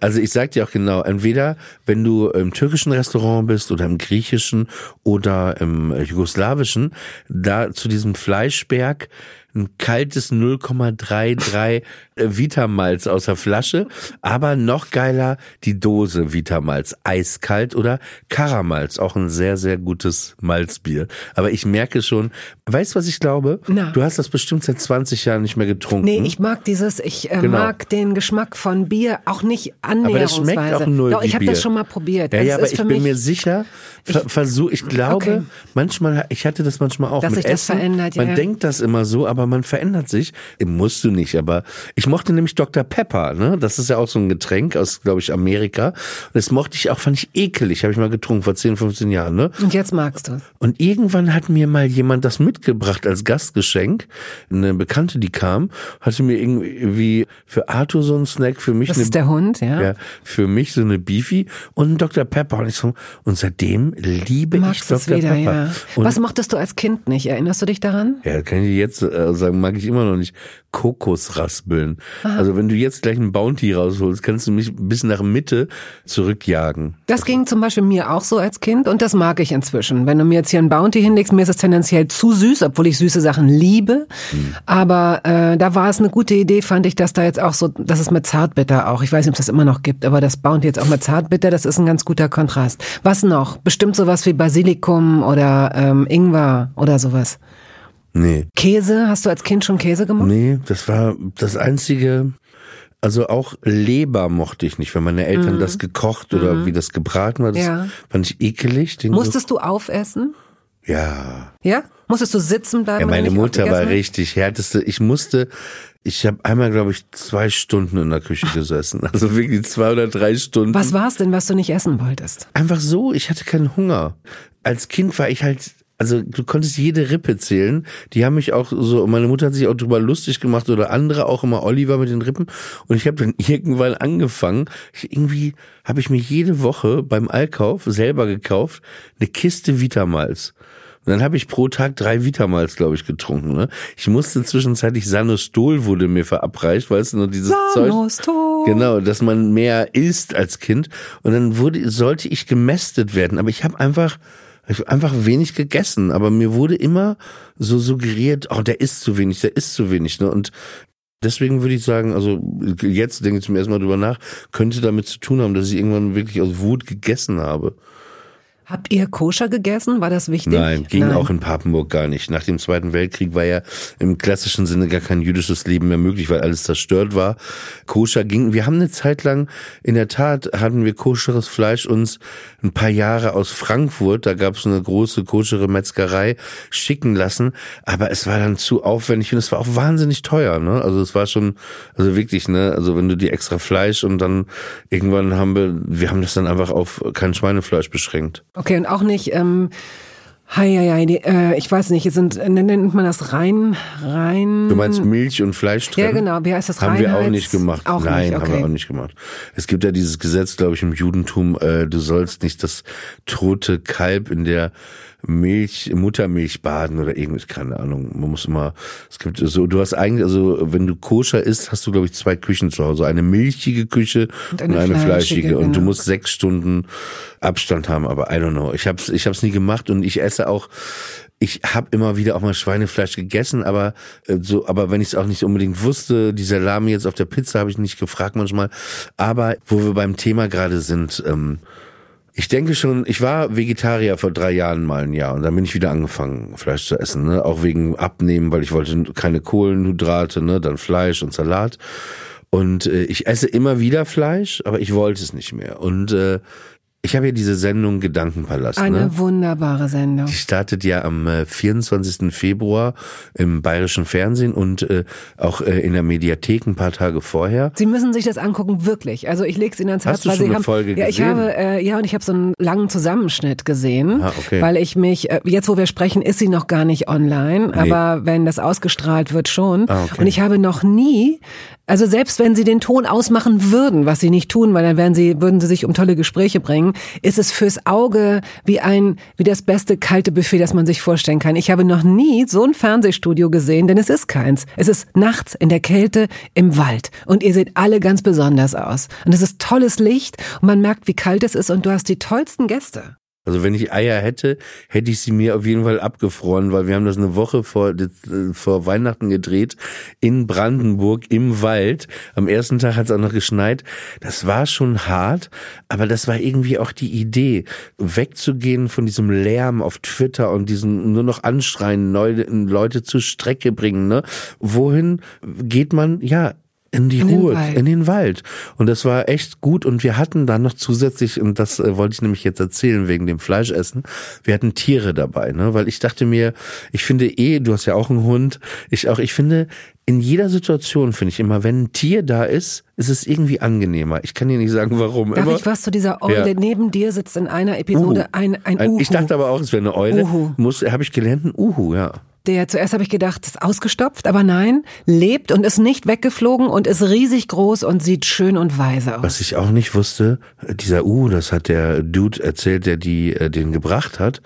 Also ich sag dir auch genau, entweder wenn du im türkischen Restaurant bist oder im griechischen oder im jugoslawischen, da zu diesem Fleischberg ein kaltes 0,33 Vitamalz aus der Flasche, aber noch geiler die Dose Vitamalz, eiskalt oder Karamalz, auch ein sehr, sehr gutes Malzbier. Aber ich merke schon, weißt du, was ich glaube? Na. Du hast das bestimmt seit 20 Jahren nicht mehr getrunken. Nee, ich mag dieses, ich äh, genau. mag den Geschmack von Bier auch nicht annäherungsweise. Aber das schmeckt auch null Doch, ich habe das schon mal probiert. Ja, ja aber ich bin mir sicher, versuch, ich glaube, okay. manchmal, ich hatte das manchmal auch Dass mit sich Essen. Das verändert, Man ja. denkt das immer so, aber man verändert sich. Musst du nicht, aber ich mochte nämlich Dr. Pepper, ne? Das ist ja auch so ein Getränk aus, glaube ich, Amerika. Und das mochte ich auch, fand ich ekelig, habe ich mal getrunken vor 10, 15 Jahren, ne? Und jetzt magst du. Und irgendwann hat mir mal jemand das mitgebracht als Gastgeschenk. Eine Bekannte, die kam, hatte mir irgendwie für Arthur so einen Snack, für mich das eine, ist der Hund, ja. ja. Für mich so eine Beefy und einen Dr. Pepper. Und ich so, und seitdem liebe Magst ich Dr. Wieder, Pepper. Ja. Was mochtest du als Kind nicht? Erinnerst du dich daran? Ja, kann ich jetzt äh, sagen, mag ich immer noch nicht. Kokosraspeln. Aha. Also wenn du jetzt gleich einen Bounty rausholst, kannst du mich bis nach Mitte zurückjagen. Das ging zum Beispiel mir auch so als Kind und das mag ich inzwischen. Wenn du mir jetzt hier einen Bounty hinlegst, mir ist es tendenziell zu süß, obwohl ich süße Sachen liebe. Hm. Aber äh, da war es eine gute Idee, fand ich, dass da jetzt auch so, dass es mit Zartbitter auch, ich weiß nicht, ob es das immer noch gibt, aber das Bounty jetzt auch mit Zartbitter, das ist ein ganz guter Kontrast. Was noch? Bestimmt sowas wie Basilikum oder ähm, Ingwer oder sowas. Nee. Käse? Hast du als Kind schon Käse gemacht? Nee, das war das einzige. Also auch Leber mochte ich nicht, wenn meine Eltern mhm. das gekocht oder mhm. wie das gebraten war. Das ja. fand ich ekelig. Musstest so du aufessen? Ja. Ja? Musstest du sitzen bleiben? Ja, meine Mutter war richtig härteste. Ich musste, ich habe einmal, glaube ich, zwei Stunden in der Küche gesessen. Also wirklich zwei oder drei Stunden. Was war es denn, was du nicht essen wolltest? Einfach so, ich hatte keinen Hunger. Als Kind war ich halt also du konntest jede Rippe zählen. Die haben mich auch so, meine Mutter hat sich auch drüber lustig gemacht oder andere auch immer Oliver mit den Rippen. Und ich habe dann irgendwann angefangen, ich, irgendwie habe ich mir jede Woche beim Allkauf selber gekauft, eine Kiste Vitamalz. Und dann habe ich pro Tag drei Vitamals, glaube ich, getrunken. Ne? Ich musste zwischenzeitlich Sanostol wurde mir verabreicht, weißt du, nur dieses Sanostol. Zeug. Genau, dass man mehr isst als Kind. Und dann wurde, sollte ich gemästet werden. Aber ich habe einfach ich habe einfach wenig gegessen, aber mir wurde immer so suggeriert, oh, der isst zu wenig, der isst zu wenig. Ne? Und deswegen würde ich sagen, also jetzt denke ich zum ersten Mal drüber nach, könnte damit zu tun haben, dass ich irgendwann wirklich aus Wut gegessen habe. Habt ihr koscher gegessen? War das wichtig? Nein, ging Nein. auch in Papenburg gar nicht. Nach dem Zweiten Weltkrieg war ja im klassischen Sinne gar kein jüdisches Leben mehr möglich, weil alles zerstört war. Koscher ging. Wir haben eine Zeit lang, in der Tat, hatten wir koscheres Fleisch uns ein paar Jahre aus Frankfurt, da gab es eine große koschere Metzgerei, schicken lassen. Aber es war dann zu aufwendig und es war auch wahnsinnig teuer. Ne? Also es war schon, also wirklich, ne, also wenn du die extra Fleisch und dann irgendwann haben wir, wir haben das dann einfach auf kein Schweinefleisch beschränkt. Okay, und auch nicht, ähm, Hei, hei, hei, die, äh, ich weiß nicht, sind, nennt man das rein, rein. Du meinst Milch und Fleisch drin? Ja, genau. Wie heißt das? Haben wir auch nicht gemacht. Auch Nein, nicht, okay. haben wir auch nicht gemacht. Es gibt ja dieses Gesetz, glaube ich, im Judentum, äh, du sollst nicht das tote Kalb in der Milch, Muttermilch baden oder irgendwas, keine Ahnung. Man muss immer, es gibt so, du hast eigentlich, also wenn du koscher isst, hast du, glaube ich, zwei Küchen zu Hause. Eine milchige Küche und eine, und eine fleischige. fleischige. Und du genau. musst sechs Stunden Abstand haben, aber I don't know. Ich hab's, ich hab's nie gemacht und ich esse auch, ich habe immer wieder auch mal Schweinefleisch gegessen, aber äh, so, aber wenn ich es auch nicht unbedingt wusste, die Salami jetzt auf der Pizza habe ich nicht gefragt manchmal. Aber wo wir beim Thema gerade sind, ähm, ich denke schon, ich war Vegetarier vor drei Jahren mal ein Jahr und dann bin ich wieder angefangen, Fleisch zu essen, ne? Auch wegen Abnehmen, weil ich wollte keine Kohlenhydrate, ne? Dann Fleisch und Salat. Und äh, ich esse immer wieder Fleisch, aber ich wollte es nicht mehr. Und äh, ich habe ja diese Sendung Gedankenpalast. Eine ne? wunderbare Sendung. Die startet ja am äh, 24. Februar im bayerischen Fernsehen und äh, auch äh, in der Mediathek ein paar Tage vorher. Sie müssen sich das angucken, wirklich. Also ich lege es Ihnen ans Herz. Hast du schon eine haben, Folge ja, gesehen? Ich habe, äh, ja, und ich habe so einen langen Zusammenschnitt gesehen, ah, okay. weil ich mich, äh, jetzt wo wir sprechen, ist sie noch gar nicht online, nee. aber wenn das ausgestrahlt wird schon. Ah, okay. Und ich habe noch nie Also selbst wenn sie den Ton ausmachen würden, was sie nicht tun, weil dann wären sie, würden sie sich um tolle Gespräche bringen, ist es fürs Auge wie ein, wie das beste kalte Buffet, das man sich vorstellen kann. Ich habe noch nie so ein Fernsehstudio gesehen, denn es ist keins. Es ist nachts in der Kälte im Wald und ihr seht alle ganz besonders aus. Und es ist tolles Licht und man merkt, wie kalt es ist und du hast die tollsten Gäste. Also wenn ich Eier hätte, hätte ich sie mir auf jeden Fall abgefroren, weil wir haben das eine Woche vor, vor Weihnachten gedreht in Brandenburg im Wald. Am ersten Tag hat es auch noch geschneit. Das war schon hart, aber das war irgendwie auch die Idee, wegzugehen von diesem Lärm auf Twitter und diesen nur noch anschreien, Leute zur Strecke bringen. Ne? Wohin geht man? Ja, in die in Ruhe, den in den Wald. Und das war echt gut. Und wir hatten dann noch zusätzlich, und das äh, wollte ich nämlich jetzt erzählen wegen dem Fleischessen, wir hatten Tiere dabei, ne? Weil ich dachte mir, ich finde eh, du hast ja auch einen Hund, ich auch, ich finde, in jeder Situation finde ich immer, wenn ein Tier da ist, ist es irgendwie angenehmer. Ich kann dir nicht sagen, warum. Darf immer. ich was zu dieser Eule? Ja. Neben dir sitzt in einer Episode Uhu. ein, ein Uhu. Ich dachte aber auch, es wäre eine Eule. Uhu. Muss, habe ich gelernt, ein Uhu, ja der zuerst habe ich gedacht, ist ausgestopft, aber nein, lebt und ist nicht weggeflogen und ist riesig groß und sieht schön und weise aus. Was ich auch nicht wusste, dieser U, das hat der Dude erzählt, der die äh, den gebracht hat.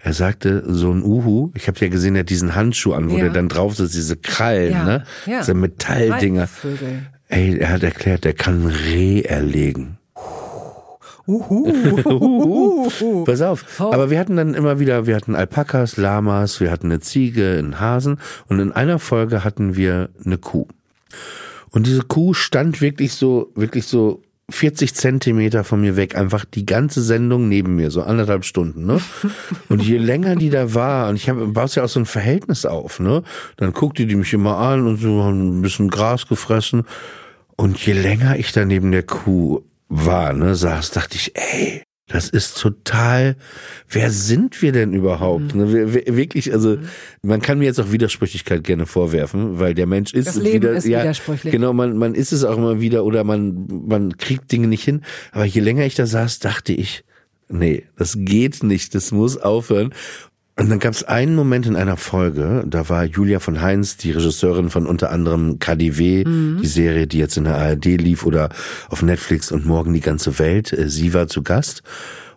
Er sagte, so ein Uhu, ich habe ja gesehen, er hat diesen Handschuh an, wo ja. der dann drauf sitzt, diese Krallen, ja. ne? Ja. Diese Metalldinger. Ey, er hat erklärt, der kann Reh erlegen. Uhu. Pass auf. Aber wir hatten dann immer wieder, wir hatten Alpakas, Lamas, wir hatten eine Ziege, einen Hasen und in einer Folge hatten wir eine Kuh. Und diese Kuh stand wirklich so, wirklich so 40 Zentimeter von mir weg, einfach die ganze Sendung neben mir, so anderthalb Stunden, ne? Und je länger die da war, und ich habe baust ja auch so ein Verhältnis auf, ne? Dann guckte die mich immer an und so haben ein bisschen Gras gefressen. Und je länger ich da neben der Kuh war, ne, saß, dachte ich, ey, das ist total, wer sind wir denn überhaupt? Mhm. Ne, wir, wirklich, also mhm. man kann mir jetzt auch Widersprüchlichkeit gerne vorwerfen, weil der Mensch ist, das Leben wieder, ist ja, widersprüchlich. Genau, man, man ist es auch immer wieder oder man, man kriegt Dinge nicht hin. Aber je länger ich da saß, dachte ich, nee, das geht nicht, das muss aufhören. Und dann gab es einen Moment in einer Folge, da war Julia von Heinz, die Regisseurin von unter anderem KDW, mhm. die Serie, die jetzt in der ARD lief oder auf Netflix und morgen die ganze Welt. Äh, sie war zu Gast.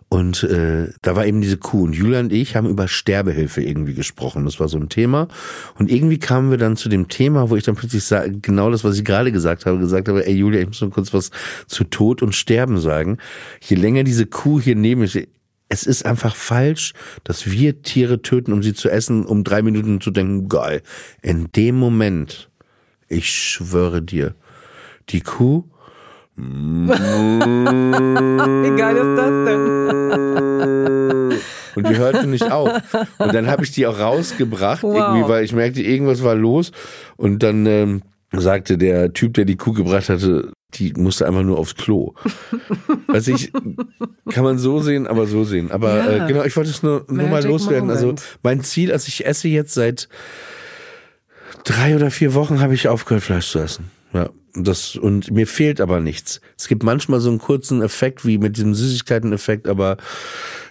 Und äh, da war eben diese Kuh. Und Julia und ich haben über Sterbehilfe irgendwie gesprochen. Das war so ein Thema. Und irgendwie kamen wir dann zu dem Thema, wo ich dann plötzlich sage, genau das, was ich gerade gesagt habe, gesagt habe, ey Julia, ich muss nur kurz was zu Tod und Sterben sagen. Je länger diese Kuh hier neben mir es ist einfach falsch, dass wir Tiere töten, um sie zu essen, um drei Minuten zu denken, geil. In dem Moment, ich schwöre dir, die Kuh. Wie geil ist das denn? Und die hörte nicht auf. Und dann habe ich die auch rausgebracht, wow. irgendwie, weil ich merkte, irgendwas war los. Und dann ähm, sagte der Typ, der die Kuh gebracht hatte, die musste einfach nur aufs Klo. Weiß ich, kann man so sehen, aber so sehen. Aber ja. äh, genau, ich wollte es nur, nur mal loswerden. Also Moment. Also mein Ziel, also ich esse jetzt seit drei oder vier Wochen habe ich aufgehört, Fleisch zu essen. Ja. Das, und mir fehlt aber nichts. Es gibt manchmal so einen kurzen Effekt wie mit diesem Süßigkeiten-Effekt, aber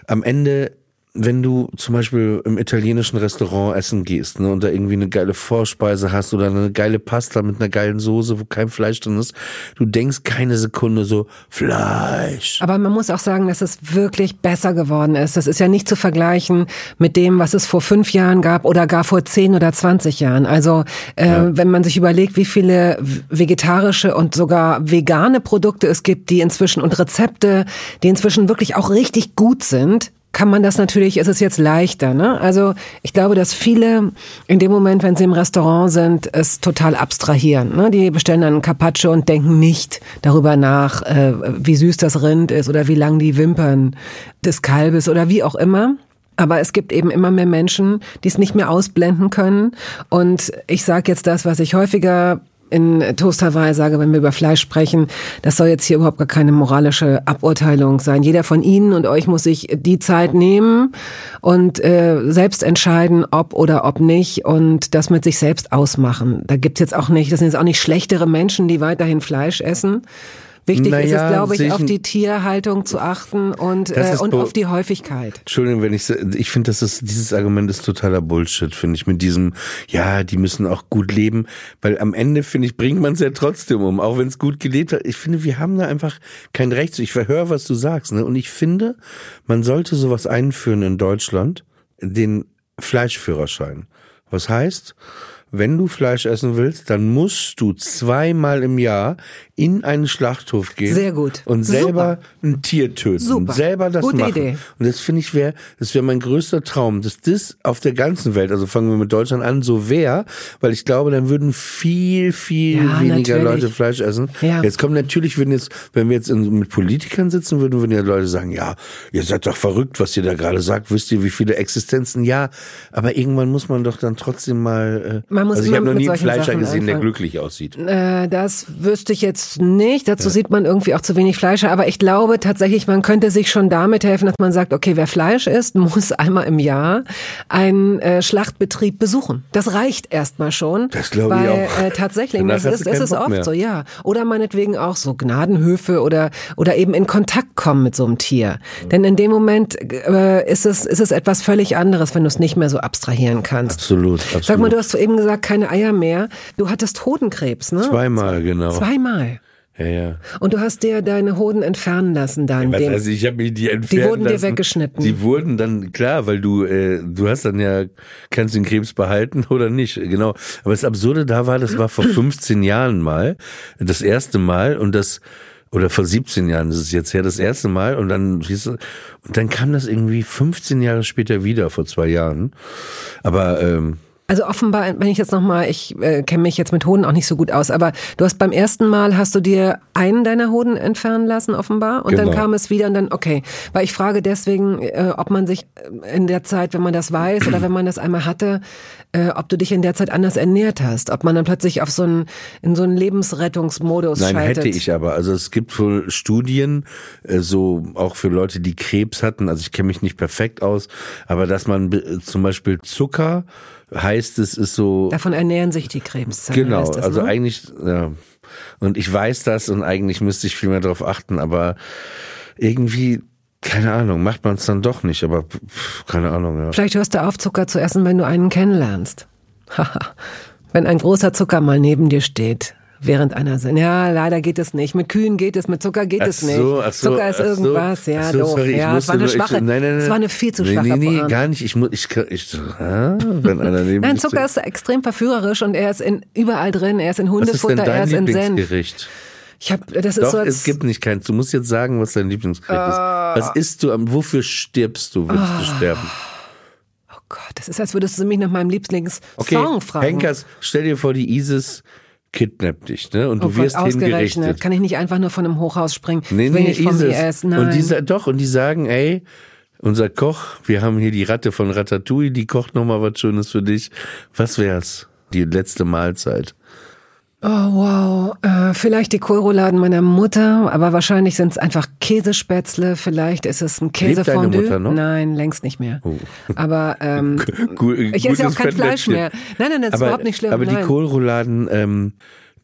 am Ende wenn du zum Beispiel im italienischen Restaurant essen gehst ne, und da irgendwie eine geile Vorspeise hast oder eine geile Pasta mit einer geilen Soße, wo kein Fleisch drin ist, du denkst keine Sekunde so Fleisch. Aber man muss auch sagen, dass es wirklich besser geworden ist. Das ist ja nicht zu vergleichen mit dem, was es vor fünf Jahren gab oder gar vor zehn oder zwanzig Jahren. Also äh, ja. wenn man sich überlegt, wie viele vegetarische und sogar vegane Produkte es gibt, die inzwischen und Rezepte, die inzwischen wirklich auch richtig gut sind, kann man das natürlich, ist es jetzt leichter. Ne? Also ich glaube, dass viele in dem Moment, wenn sie im Restaurant sind, es total abstrahieren. Ne? Die bestellen dann einen Carpaccio und denken nicht darüber nach, äh, wie süß das Rind ist oder wie lang die Wimpern des Kalbes oder wie auch immer. Aber es gibt eben immer mehr Menschen, die es nicht mehr ausblenden können. Und ich sage jetzt das, was ich häufiger in Toast sage, wenn wir über Fleisch sprechen, das soll jetzt hier überhaupt gar keine moralische Aburteilung sein. Jeder von Ihnen und euch muss sich die Zeit nehmen und äh, selbst entscheiden, ob oder ob nicht und das mit sich selbst ausmachen. Da gibt's jetzt auch nicht, das sind jetzt auch nicht schlechtere Menschen, die weiterhin Fleisch essen Wichtig Naja, ist es, glaube ich, auf die Tierhaltung zu achten und, äh, und auf die Häufigkeit. Entschuldigung, wenn ich ich finde, das ist dieses Argument ist totaler Bullshit, finde ich mit diesem ja, die müssen auch gut leben, weil am Ende finde ich bringt man es ja trotzdem um, auch wenn es gut gelebt hat. Ich finde, wir haben da einfach kein Recht. zu. Ich verhöre, was du sagst, ne? Und ich finde, man sollte sowas einführen in Deutschland, den Fleischführerschein. Was heißt, wenn du Fleisch essen willst, dann musst du zweimal im Jahr in einen Schlachthof gehen Sehr gut. und selber ein Tier töten, Super. selber das Gute machen. Idee. Und das finde ich wäre, das wäre mein größter Traum, dass das auf der ganzen Welt, also fangen wir mit Deutschland an, so wäre, weil ich glaube, dann würden viel, viel Ja, weniger natürlich. Leute Fleisch essen. Ja. Jetzt kommen natürlich, wenn jetzt, wenn wir jetzt in, mit Politikern sitzen würden, würden ja Leute sagen, ja, ihr seid doch verrückt, was ihr da gerade sagt, wisst ihr, wie viele Existenzen? Ja, aber irgendwann muss man doch dann trotzdem mal, äh, Man muss also ich habe noch nie einen Fleischer Sachen gesehen, der anfangen. glücklich aussieht. Äh, das wüsste ich jetzt nicht. Dazu sieht man irgendwie auch zu wenig Fleisch. Aber ich glaube tatsächlich, man könnte sich schon damit helfen, dass man sagt, okay, wer Fleisch isst, muss einmal im Jahr einen äh, Schlachtbetrieb besuchen. Das reicht erstmal schon. Das glaube ich auch. Äh, tatsächlich, Danach das ist, ist oft mehr. so, ja. Oder meinetwegen auch so Gnadenhöfe oder, oder eben in Kontakt kommen mit so einem Tier. Denn in dem Moment äh, ist, es, ist es etwas völlig anderes, wenn du es nicht mehr so abstrahieren kannst. Absolut, absolut. Sag mal, du hast eben gesagt, keine Eier mehr. Du hattest Hodenkrebs, ne? Zweimal, genau. Zweimal. Ja, ja. Und du hast dir deine Hoden entfernen lassen dann. Was, dem, also ich habe mir die entfernt wurden dir lassen. weggeschnitten. Die wurden dann klar, weil du äh, du hast dann ja kannst den Krebs behalten oder nicht, genau. Aber das Absurde da war, das war vor 15 Jahren mal das erste Mal und das oder vor 17 Jahren ist es jetzt her das erste Mal und dann siehst du, und dann kam das irgendwie 15 Jahre später wieder vor zwei Jahren. Aber ähm, also offenbar, wenn ich jetzt nochmal, ich äh, kenne mich jetzt mit Hoden auch nicht so gut aus, aber du hast beim ersten Mal, hast du dir einen deiner Hoden entfernen lassen offenbar und dann Genau. kam es wieder und dann, okay. Weil ich frage deswegen, äh, ob man sich äh, in der Zeit, wenn man das weiß oder wenn man das einmal hatte, äh, ob du dich in der Zeit anders ernährt hast, ob man dann plötzlich auf so einen, in so einen Lebensrettungsmodus Nein, schaltet. hätte ich aber. Also es gibt wohl Studien, äh, so auch für Leute, die Krebs hatten. Also ich kenne mich nicht perfekt aus, aber dass man be- zum Beispiel Zucker heißt, es ist so Davon ernähren sich die Krebszellen. genau. das, also ne? eigentlich ja. Und ich weiß das und eigentlich müsste ich viel mehr darauf achten, aber irgendwie keine Ahnung, macht man es dann doch nicht. Aber pff, keine Ahnung. Ja. Vielleicht hörst du auf, Zucker zu essen, wenn du einen kennenlernst. Haha. wenn ein großer Zucker mal neben dir steht. Während einer Sinn. Ja, leider geht es nicht. Mit Kühen geht es, mit Zucker geht Ach es nicht. so, ach so, Zucker ist ach so, irgendwas, ja, ach so, doof. sorry, ja, es war eine nur- ich- schwache, nein, nein, es nein. war eine viel zu nee, schwache Nee, nee, Pointe. gar nicht. Ich muss, ich, ich so, ah, wenn einer neben Nein, Zucker ist extrem verführerisch und er ist in, überall drin. Er ist in Hundefutter, er ist in Senf. Lieblingsgericht? Ich hab, das ist Doch, so als, es gibt nicht keins. Du musst jetzt sagen, was dein Lieblingsgericht ist. Ah. Was isst du am, wofür stirbst du, würdest du sterben? oh Gott, das ist, als würdest du mich nach meinem Lieblingssong Okay, fragen. Henkers, stell dir vor, die ISIS kidnappt dich, ne? Und du oh Gott, wirst ausgerechnet. hingerichtet. Kann ich nicht einfach nur von einem Hochhaus springen? Nee, ich nee, nicht vom. IS, nein. Und die, doch, und die sagen, ey, unser Koch, wir haben hier die Ratte von Ratatouille, die kocht nochmal was Schönes für dich. Was wär's? Die letzte Mahlzeit. Oh wow, äh, vielleicht die Kohlrouladen meiner Mutter, aber wahrscheinlich sind es einfach Käsespätzle, vielleicht ist es ein deine Käsefondue. Mutter noch? Nein, längst nicht mehr. Oh. Aber ähm, ich esse ja auch kein Fleisch mehr. Nein, nein, das ist aber, überhaupt nicht schlimm. Aber die nein. Kohlrouladen, ähm,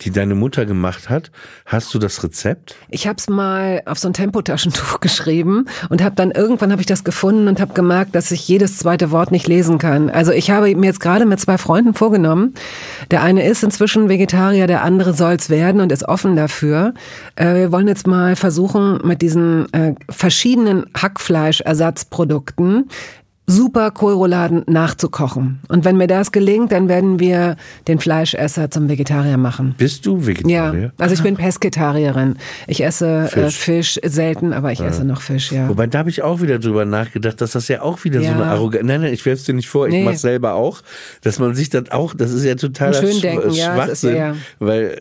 die deine Mutter gemacht hat, hast du das Rezept? Ich habe es mal auf so ein Tempotaschentuch geschrieben und habe dann irgendwann habe ich das gefunden und habe gemerkt, dass ich jedes zweite Wort nicht lesen kann. Also ich habe mir jetzt gerade mit zwei Freunden vorgenommen. Der eine ist inzwischen Vegetarier, der andere soll's werden und ist offen dafür. Äh, wir wollen jetzt mal versuchen mit diesen äh, verschiedenen Hackfleischersatzprodukten super Kohlrouladen nachzukochen. Und wenn mir das gelingt, dann werden wir den Fleischesser zum Vegetarier machen. Bist du Ja, Vegetarier? also ich bin Pesketarierin. Ich esse Fisch, äh, Fisch. Selten, aber ich esse noch Fisch, ja. Wobei, da habe ich auch wieder drüber nachgedacht, dass das ja auch wieder Ja. so eine Arroganz. Nein, nein, ich werf's dir nicht vor, ich Nee. mach's selber auch, dass man sich das auch, das ist ja totaler Sch ja, ist Schwachsinn, ja- weil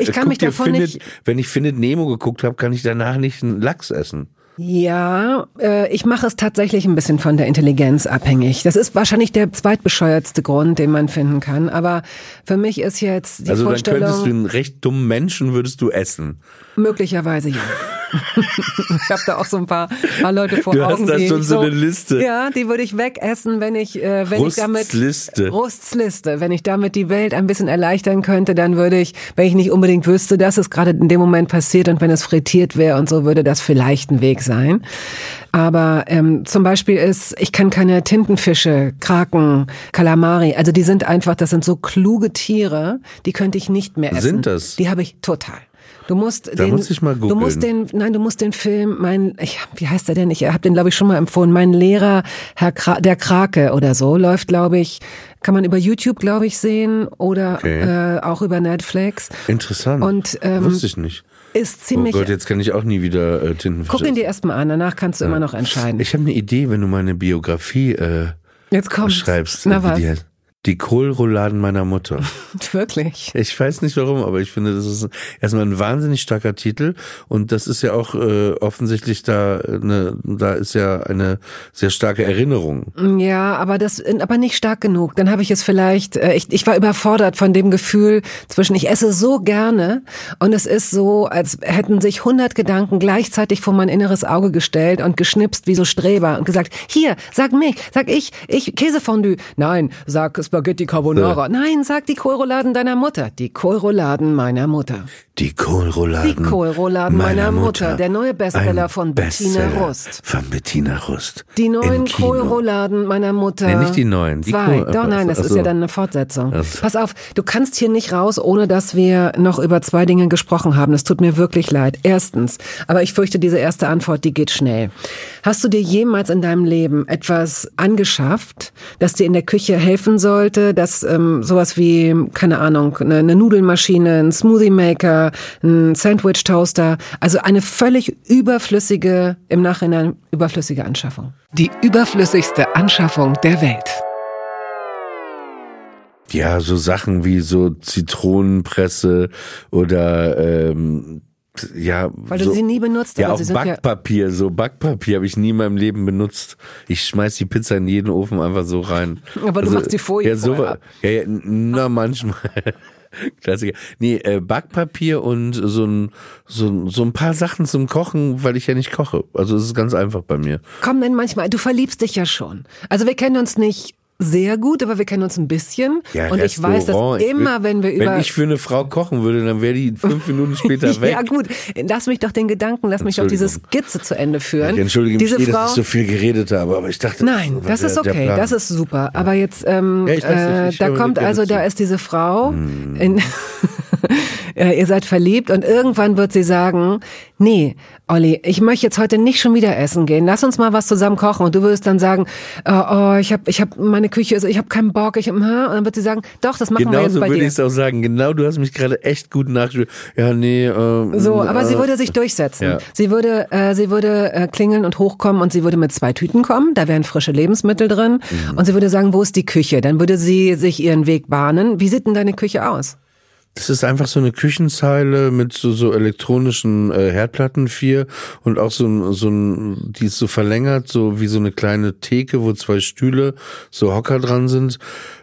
Ich kann mich davon Findet, nicht- wenn ich Findet Nemo geguckt habe, kann ich danach nicht einen Lachs essen. Ja, äh, ich mache es tatsächlich ein bisschen von der Intelligenz abhängig. Das ist wahrscheinlich der zweitbescheuertste Grund, den man finden kann. Aber für mich ist jetzt die also dann Vorstellung könntest du einen recht dummen Menschen würdest du essen. Möglicherweise ja. ich habe da auch so ein paar, paar Leute vor du Augen. Du hast da schon so, eine Liste. Ja, die würde ich wegessen, wenn ich, äh, wenn Rusts ich damit Liste. Rusts Liste, wenn ich damit die Welt ein bisschen erleichtern könnte, dann würde ich, wenn ich nicht unbedingt wüsste, dass es gerade in dem Moment passiert und wenn es frittiert wäre und so, würde das vielleicht ein Weg sein. Aber ähm, zum Beispiel ist, ich kann keine Tintenfische, Kraken, Kalamari, also die sind einfach, das sind so kluge Tiere, die könnte ich nicht mehr essen. Sind das? Die habe ich total. Du musst da den, muss ich mal du musst googeln. den, nein, du musst den Film, mein, ich, wie heißt der denn? Ich habe den glaube ich schon mal empfohlen. Mein Lehrer, Herr Kra der Krake oder so, läuft glaube ich, kann man über YouTube glaube ich sehen oder Okay. äh, auch über Netflix. Interessant. Und, ähm, Wusste ich nicht. Ist Oh ziemlich. Gott, jetzt kann ich auch nie wieder äh, Tintenfisch Guck ihn dir erstmal an, danach kannst du immer noch entscheiden. Ich habe eine Idee, wenn du meine Biografie äh, Jetzt kommt's. schreibst. Na was? Heißt. Die Kohlrouladen meiner Mutter. Wirklich. Ich weiß nicht warum, aber ich finde, das ist erstmal ein wahnsinnig starker Titel und das ist ja auch äh, offensichtlich da eine, da ist ja eine sehr starke Erinnerung. Ja, aber das, aber nicht stark genug. Dann habe ich es vielleicht, äh, ich, ich war überfordert von dem Gefühl zwischen, ich esse so gerne und es ist so, als hätten sich hundert Gedanken gleichzeitig vor mein inneres Auge gestellt und geschnipst wie so Streber und gesagt, hier, sag mich, sag ich, ich, Käsefondue. Nein, sag Spaghetti Carbonara. Nein, sag die Kohlrouladen deiner Mutter. Die Kohlrouladen meiner Mutter. Die Kohlrouladen. Die Kohlrouladen meiner Mutter. Der neue Bestseller Ein von Bettina Bestseller Rust. Von Bettina Rust. Die neuen. Kohlrouladen meiner Mutter. Nee, nicht die neuen, die Zwei. Kohl- Doch, nein, das Ach ist ja dann eine Fortsetzung. Ach so. Pass auf, du kannst hier nicht raus, ohne dass wir noch über zwei Dinge gesprochen haben. Das tut mir wirklich leid. Erstens, aber ich fürchte, diese erste Antwort, die geht schnell. Hast du dir jemals in deinem Leben etwas angeschafft, das dir in der Küche helfen sollte, das ähm, sowas wie, keine Ahnung, eine, eine Nudelmaschine, ein Smoothie Maker, ein Sandwich Toaster, also eine völlig überflüssige, im Nachhinein überflüssige Anschaffung. Die überflüssigste Anschaffung der Welt. Ja, so Sachen wie so Zitronenpresse oder ähm, ja, Weil du so, sie nie benutzt, ja aber auch sie sind ja Backpapier, so Backpapier habe ich nie in meinem Leben benutzt. Ich schmeiß die Pizza in jeden Ofen einfach so rein. Also, Aber du machst die Folie ja, so, ja, ja, na manchmal. Klassiker. Nee, äh, Backpapier und so ein, so, ein- so ein paar Sachen zum Kochen, weil ich ja nicht koche. Also es ist ganz einfach bei mir. Komm denn manchmal, du verliebst dich ja schon. Also wir kennen uns nicht sehr gut, aber wir kennen uns ein bisschen. Ja, und ich weiß, dass immer, wenn wir über... Wenn ich für eine Frau kochen würde, dann wäre die fünf Minuten später weg. ja gut, lass mich doch den Gedanken, lass mich doch diese. Skizze zu Ende führen. Ich entschuldige mich, diese eh, Frau, dass ich so viel geredet habe, aber ich dachte, Nein, das der- ist okay, das ist super. Aber jetzt, ähm, Ja, nicht, äh, da kommt also, da ist diese Frau, Hm. in, äh, ihr seid verliebt und irgendwann wird sie sagen, nee, Olli, ich möchte jetzt heute nicht schon wieder essen gehen. Lass uns mal was zusammen kochen. Und du würdest dann sagen, oh, oh ich habe, ich hab meine Küche, ist- ich habe keinen Bock, ich hab, und dann wird sie sagen, doch, das machen wir Genau jetzt so bei würde dir. ich es auch sagen. Genau, du hast mich gerade echt gut nachgespielt. Ja, nee. Ähm, So, aber äh, sie würde sich durchsetzen. ja. Sie würde, äh, sie würde äh, klingeln und hochkommen und sie würde mit zwei Tüten kommen. Da wären frische Lebensmittel drin. Mhm. Und sie würde sagen, wo ist die Küche? Dann würde sie sich ihren Weg bahnen. Wie sieht denn deine Küche aus? Das ist einfach so eine Küchenzeile mit so, so elektronischen äh, Herdplatten vier und auch so ein, so ein, die ist so verlängert, so wie so eine kleine Theke, wo zwei Stühle, so Hocker dran sind.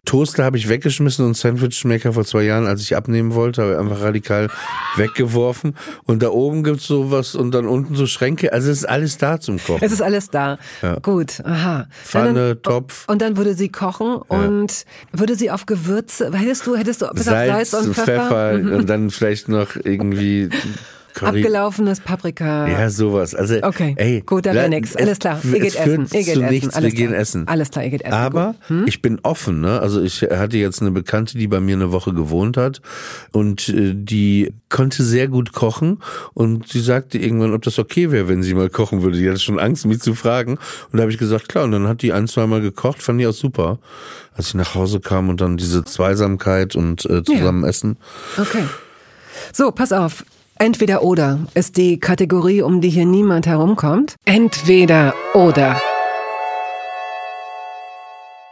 Toaster habe ich weggeschmissen und Sandwichmaker vor zwei Jahren, als ich abnehmen wollte, habe ich einfach radikal weggeworfen. Und da oben gibt's sowas und dann unten so Schränke. Also es ist alles da zum Kochen. Es ist alles da. Gut, aha. Pfanne, dann, Topf. Und dann würde sie kochen und würde sie auf Gewürze, hättest du, hättest du bis Salz, auf Salz und Pfeffer, Mhm. und dann vielleicht noch irgendwie Curry. abgelaufenes Paprika. Ja, sowas. Also, Okay, ey, gut, da wäre nix. es- Alles klar, ihr geht essen, ihr geht zu essen, nichts, alles wir gehen klar. essen. Alles klar, ihr geht essen. Aber Hm? ich bin offen, ne? Also ich hatte jetzt eine Bekannte, die bei mir eine Woche gewohnt hat und äh, die konnte sehr gut kochen und sie sagte irgendwann, ob das okay wäre, wenn sie mal kochen würde. Die hatte schon Angst, mich zu fragen. Und da habe ich gesagt, klar. Und dann hat die ein, zweimal gekocht, fand ich auch super. Als ich nach Hause kam und dann diese Zweisamkeit und äh, zusammen essen. Okay. So, pass auf. Entweder oder ist die Kategorie, um die hier niemand herumkommt. Entweder oder.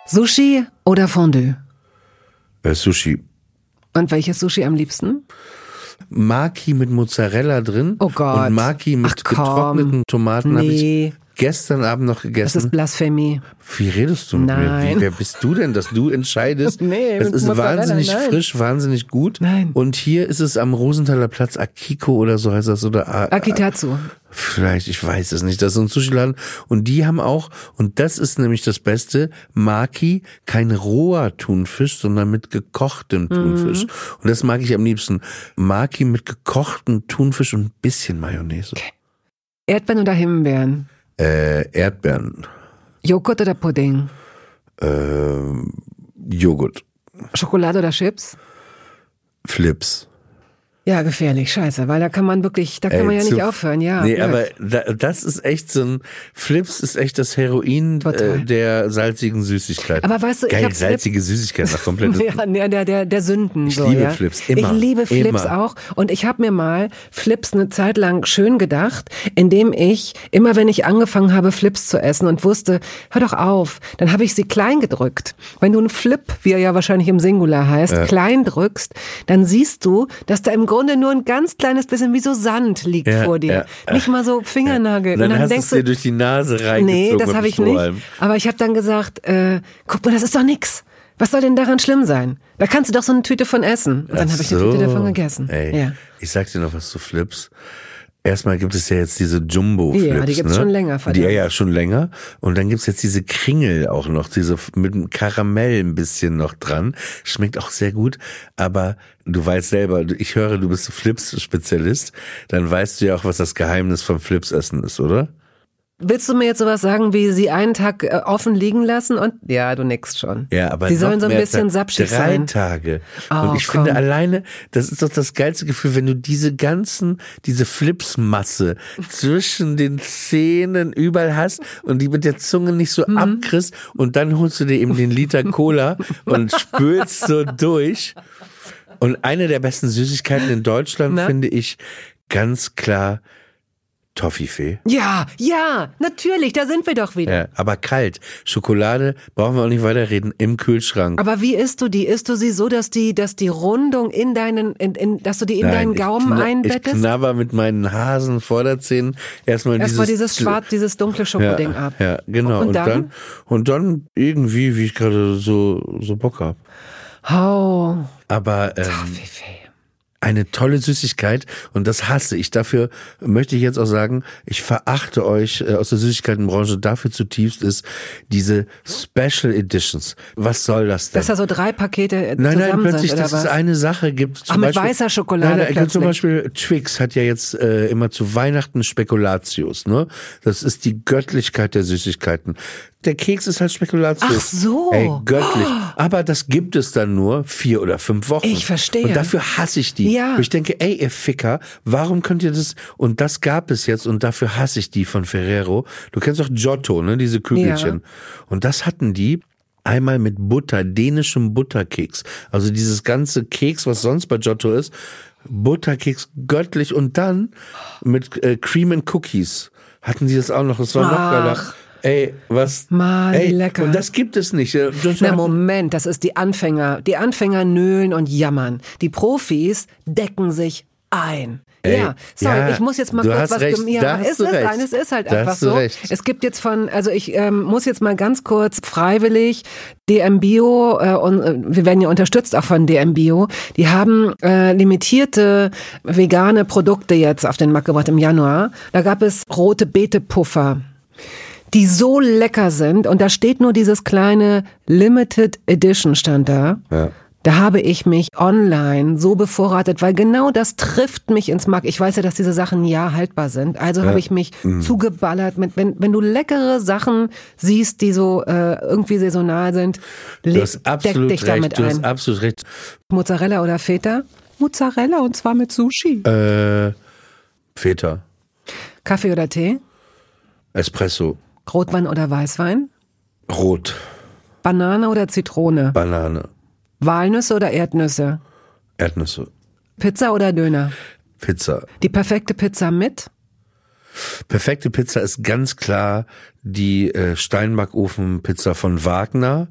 Sushi oder Fondue? Äh, Sushi. Und welches Sushi am liebsten? Maki mit Mozzarella drin Oh Gott. und Maki mit Ach, getrockneten Tomaten habe ich Nee. Gestern Abend noch gegessen. Das ist Blasphemie. Wie redest du mit Nein. mir? Wie, wer bist du denn, dass du entscheidest? Nee, es ist Mozzarella, wahnsinnig nein. frisch, wahnsinnig gut. Nein. Und hier ist es am Rosenthaler Platz Akiko oder so heißt das oder A- Akitatsu. Vielleicht, ich weiß es nicht. Das ist ein Sushi-Laden. Und die haben auch, und das ist nämlich das Beste, Maki, kein roher Thunfisch, sondern mit gekochtem Thunfisch. Und das mag ich am liebsten. Maki mit gekochtem Thunfisch und ein bisschen Mayonnaise. Erdbeeren oder Himbeeren? Äh, Erdbeeren, Joghurt oder Pudding? ähm, Joghurt, Schokolade oder Chips? Flips. Ja, gefährlich, scheiße, weil da kann man wirklich, da kann Ey, man ja zu- nicht aufhören, ja. Nee, blöd. aber da, das ist echt so ein, Flips ist echt das Heroin äh, der salzigen Süßigkeit. Aber weißt du, ich Geil, hab Flip- salzige Süßigkeit nach komplettes Ja, der, der, der, der Sünden. Ich so, liebe ja. Flips, immer, Ich liebe Flips immer. auch. Und ich habe mir mal Flips eine Zeit lang schön gedacht, indem ich, immer wenn ich angefangen habe, Flips zu essen und wusste, hör doch auf, dann habe ich sie klein gedrückt. Wenn du einen Flip, wie er ja wahrscheinlich im Singular heißt, klein drückst, dann siehst du, dass da im Grunde nur ein ganz kleines bisschen wie so Sand liegt Ja, vor dir. ja. Nicht mal so Fingernagel. Und dann, und dann hast du denkst es dir du, durch die Nase reingezogen. Nee, das habe ich nicht. Aber ich habe dann gesagt, äh, guck mal, das ist doch nix. Was soll denn daran schlimm sein? Da kannst du doch so eine Tüte von essen. Und dann habe ich eine so. Tüte davon gegessen. Ey, Ja. ich sag dir noch was zu Flips. Erstmal gibt es ja jetzt diese Jumbo-Flips. Ja, die gibt's ne? schon länger, Die, verdammt. ja, ja, schon länger. Und dann gibt's jetzt diese Kringel auch noch, diese mit dem Karamell ein bisschen noch dran. Schmeckt auch sehr gut. Aber du weißt selber, ich höre, du bist Flips-Spezialist. Dann weißt du ja auch, was das Geheimnis vom Flips-Essen ist, oder? Willst du mir jetzt sowas sagen, wie sie einen Tag äh, offen liegen lassen und ja, du nix schon. Ja, aber noch sollen so ein bisschen sapschig Drei sein. Tage. Oh, und ich komm. finde alleine, das ist doch das geilste Gefühl, wenn du diese ganzen, diese Flipsmasse zwischen den Zähnen überall hast und die mit der Zunge nicht so Mhm. abkriegst und dann holst du dir eben den Liter Cola und spülst so durch. Und eine der besten Süßigkeiten in Deutschland Na? finde ich ganz klar Toffifee. Ja, ja, natürlich, da sind wir doch wieder. Ja, aber kalt. Schokolade brauchen wir auch nicht weiterreden. Im Kühlschrank. Aber wie isst du die? Isst du sie so, dass die, dass die Rundung in deinen, in, in, dass du die in Nein, deinen ich Gaumen kna- einbettest? Ich knabber mit meinen Hasen Vorderzähnen erstmal Erstmal dieses, dieses schwarz, dieses dunkle Schokoding ja, ab. Ja, genau. Und Und, dann? dann? und dann irgendwie, wie ich gerade so so Bock hab. Oh, Aber ähm, Toffifee. Eine tolle Süßigkeit und das hasse ich. Dafür möchte ich jetzt auch sagen, ich verachte euch äh, aus der Süßigkeitenbranche dafür zutiefst ist diese Special Editions. Was soll das denn? Dass da so drei Pakete äh, Nein, nein, plötzlich, sind, dass was? es eine Sache gibt. Zum Ach, mit Beispiel, weißer Schokolade Nein, nein, zum plötzlich. Beispiel Twix hat ja jetzt äh, immer zu Weihnachten Spekulatius, ne? Das ist die Göttlichkeit der Süßigkeiten. Der Keks ist halt Spekulatius. Ach so. Ey, göttlich. Aber das gibt es dann nur vier oder fünf Wochen. Ich verstehe. Und dafür hasse ich die. Ja. Wo ich denke, ey, ihr Ficker, warum könnt ihr das? Und das gab es jetzt und dafür hasse ich die von Ferrero. Du kennst doch Giotto, ne? Diese Kügelchen. Und das hatten die einmal mit Butter, dänischem Butterkeks. Also dieses ganze Keks, was sonst bei Giotto ist, Butterkeks göttlich und dann mit äh, Cream and Cookies hatten sie das auch noch. Das war noch Ach. geiler. Ey, was? Mal ey, lecker. Und das gibt es nicht. Giotto Na Moment, das ist die Anfänger. Die Anfänger nölen und jammern. Die Profis decken sich ein. Ey, ja, sorry, ja, ich muss jetzt mal kurz was recht, ja, da hast es ist recht. ein, es ist halt Da einfach so. recht. Es gibt jetzt von, also ich ähm, muss jetzt mal ganz kurz freiwillig DM Bio äh, und äh, wir werden ja unterstützt auch von DM Bio. Die haben äh, limitierte vegane Produkte jetzt auf den Markt gebracht im Januar. Da gab es rote Beete Puffer die so lecker sind und da steht nur dieses kleine Limited Edition stand da. Ja. Da habe ich mich online so bevorratet, weil genau das trifft mich ins Mark. Ich weiß ja, dass diese Sachen Jahr haltbar sind. Also habe ich mich Mhm. zugeballert mit, wenn, wenn du leckere Sachen siehst, die so äh, irgendwie saisonal sind, Du hast deck dich recht. damit Du hast ein. absolut recht. Mozzarella oder Feta? Mozzarella und zwar mit Sushi. Äh, Feta, Kaffee oder Tee? Espresso, Rotwein oder Weißwein? Rot, Banane oder Zitrone? Banane, Walnüsse oder Erdnüsse? Erdnüsse, Pizza oder Döner? Pizza. Die perfekte Pizza mit? Perfekte Pizza ist ganz klar die äh, Steinbackofen-Pizza von Wagner.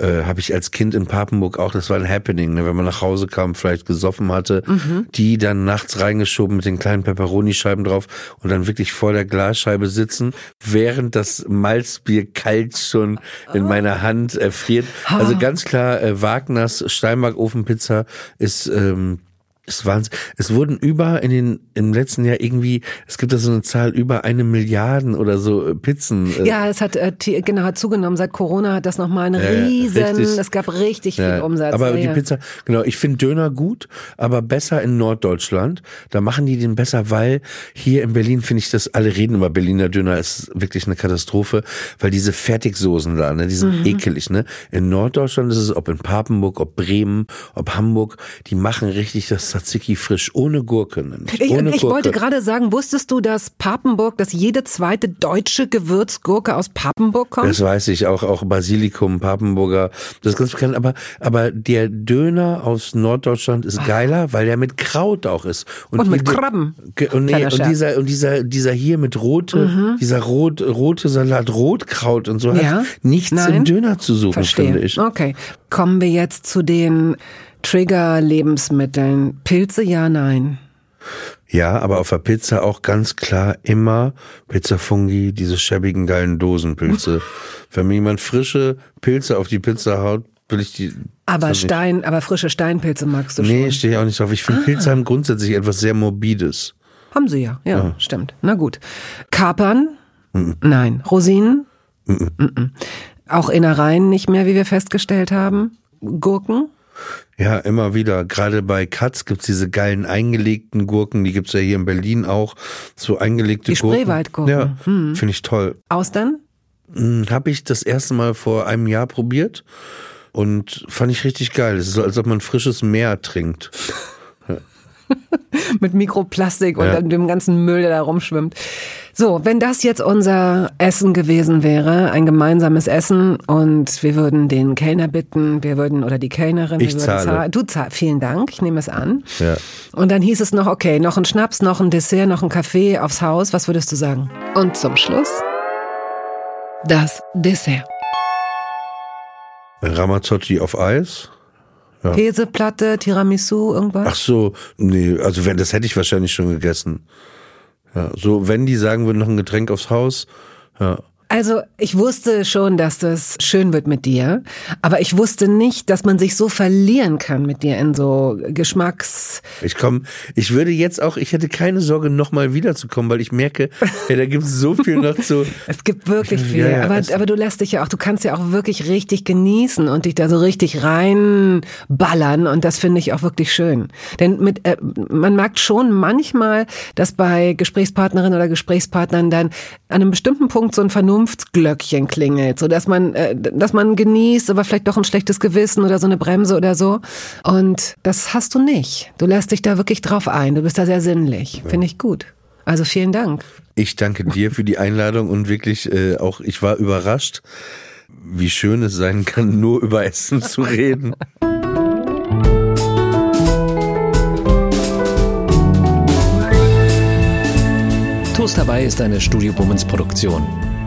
Äh, habe ich als Kind in Papenburg auch, das war ein Happening, ne? wenn man nach Hause kam, vielleicht gesoffen hatte, mhm. die dann nachts reingeschoben mit den kleinen Peperoni-Scheiben drauf und dann wirklich vor der Glasscheibe sitzen, während das Malzbier kalt schon in meiner Hand erfriert. Also ganz klar, äh, Wagners Steinback-Ofenpizza ist ähm, es waren, es wurden über in den im letzten Jahr irgendwie, es gibt da so eine Zahl über eine Milliarden oder so äh, Pizzen. Äh. Ja, es hat äh, genau hat zugenommen. Seit Corona hat das nochmal einen riesen. Richtig. Es gab richtig viel ja, Umsatz. Aber ja, die Pizza, genau. Ich finde Döner gut, aber besser in Norddeutschland. Da machen die den besser, weil hier in Berlin finde ich das. Alle reden über Berliner Döner ist wirklich eine Katastrophe, weil diese Fertigsoßen da, ne, die sind mhm. ekelig. Ne, in Norddeutschland ist es, ob in Papenburg, ob Bremen, ob Hamburg, die machen richtig das Tzatziki frisch, ohne Gurke. Nämlich. Ich, ohne ich Gurke. wollte gerade sagen, wusstest du, dass Papenburg, dass jede zweite deutsche Gewürzgurke aus Papenburg kommt? Das weiß ich, auch, auch Basilikum, Papenburger, das ist ganz bekannt, aber, aber der Döner aus Norddeutschland ist geiler, weil der mit Kraut auch ist. Und, und mit Krabben. Und, nee, und dieser, und dieser, dieser hier mit rote, mhm. dieser rot, rote Salat, Rotkraut und so ja? hat nichts Nein. im Döner zu suchen, Verstehe. finde ich. Okay. Kommen wir jetzt zu den Trigger-Lebensmitteln. Pilze, ja, nein. Ja, aber auf der Pizza auch ganz klar immer Pizza Fungi, diese schäbigen geilen Dosenpilze. Wenn mir jemand frische Pilze auf die Pizza haut, will ich die. Aber Stein, aber frische Steinpilze magst du nee, schon. Nee, stehe ich auch nicht drauf. Ich finde ah. Pilze haben grundsätzlich etwas sehr Morbides. Haben sie ja, ja, ja. stimmt. Na gut. Kapern? Mhm. Nein. Rosinen? Mhm. Auch Innereien nicht mehr, wie wir festgestellt haben. Gurken? Ja, immer wieder. Gerade bei Katz gibt's diese geilen eingelegten Gurken, die gibt's ja hier in Berlin auch. So eingelegte die Gurken. Spreewaldgurken. Ja, hm. finde ich toll. Austern? Hm, Habe ich das erste Mal vor einem Jahr probiert und fand ich richtig geil. Es ist so, als ob man frisches Meer trinkt. Mit Mikroplastik ja. und dem ganzen Müll, der da rumschwimmt. So, wenn das jetzt unser Essen gewesen wäre, ein gemeinsames Essen und wir würden den Kellner bitten, wir würden oder die Kellnerin, ich zahle. Zahlen. Du zahlst, vielen Dank, ich nehme es an. Ja. Und dann hieß es noch, okay, noch ein Schnaps, noch ein Dessert, noch ein Kaffee aufs Haus, was würdest du sagen? Und zum Schluss das Dessert. Ramazzotti auf Eis. Ja. Käseplatte, Tiramisu, irgendwas? Ach so, nee, also wenn, das hätte ich wahrscheinlich schon gegessen. Ja, so, wenn die sagen würden, noch ein Getränk aufs Haus, ja. Also ich wusste schon, dass das schön wird mit dir, aber ich wusste nicht, dass man sich so verlieren kann mit dir in so Geschmacks. Ich komme, ich würde jetzt auch, ich hätte keine Sorge, nochmal wiederzukommen, weil ich merke, ja, da gibt es so viel noch zu. es gibt wirklich viel, ja, ja, aber, aber du lässt dich ja auch, du kannst ja auch wirklich richtig genießen und dich da so richtig reinballern und das finde ich auch wirklich schön. Denn mit, äh, man merkt schon manchmal, dass bei Gesprächspartnerinnen oder Gesprächspartnern dann an einem bestimmten Punkt so ein Vernunft Vernunftsglöckchen klingelt, so dass man, äh, dass man genießt, aber vielleicht doch ein schlechtes Gewissen oder so eine Bremse oder so. Und das hast du nicht. Du lässt dich da wirklich drauf ein. Du bist da sehr sinnlich. Finde ich gut. Also vielen Dank. Ich danke dir für die Einladung und wirklich äh, auch, ich war überrascht, wie schön es sein kann, nur über Essen zu reden. Toast dabei ist eine Studio Bummens Produktion.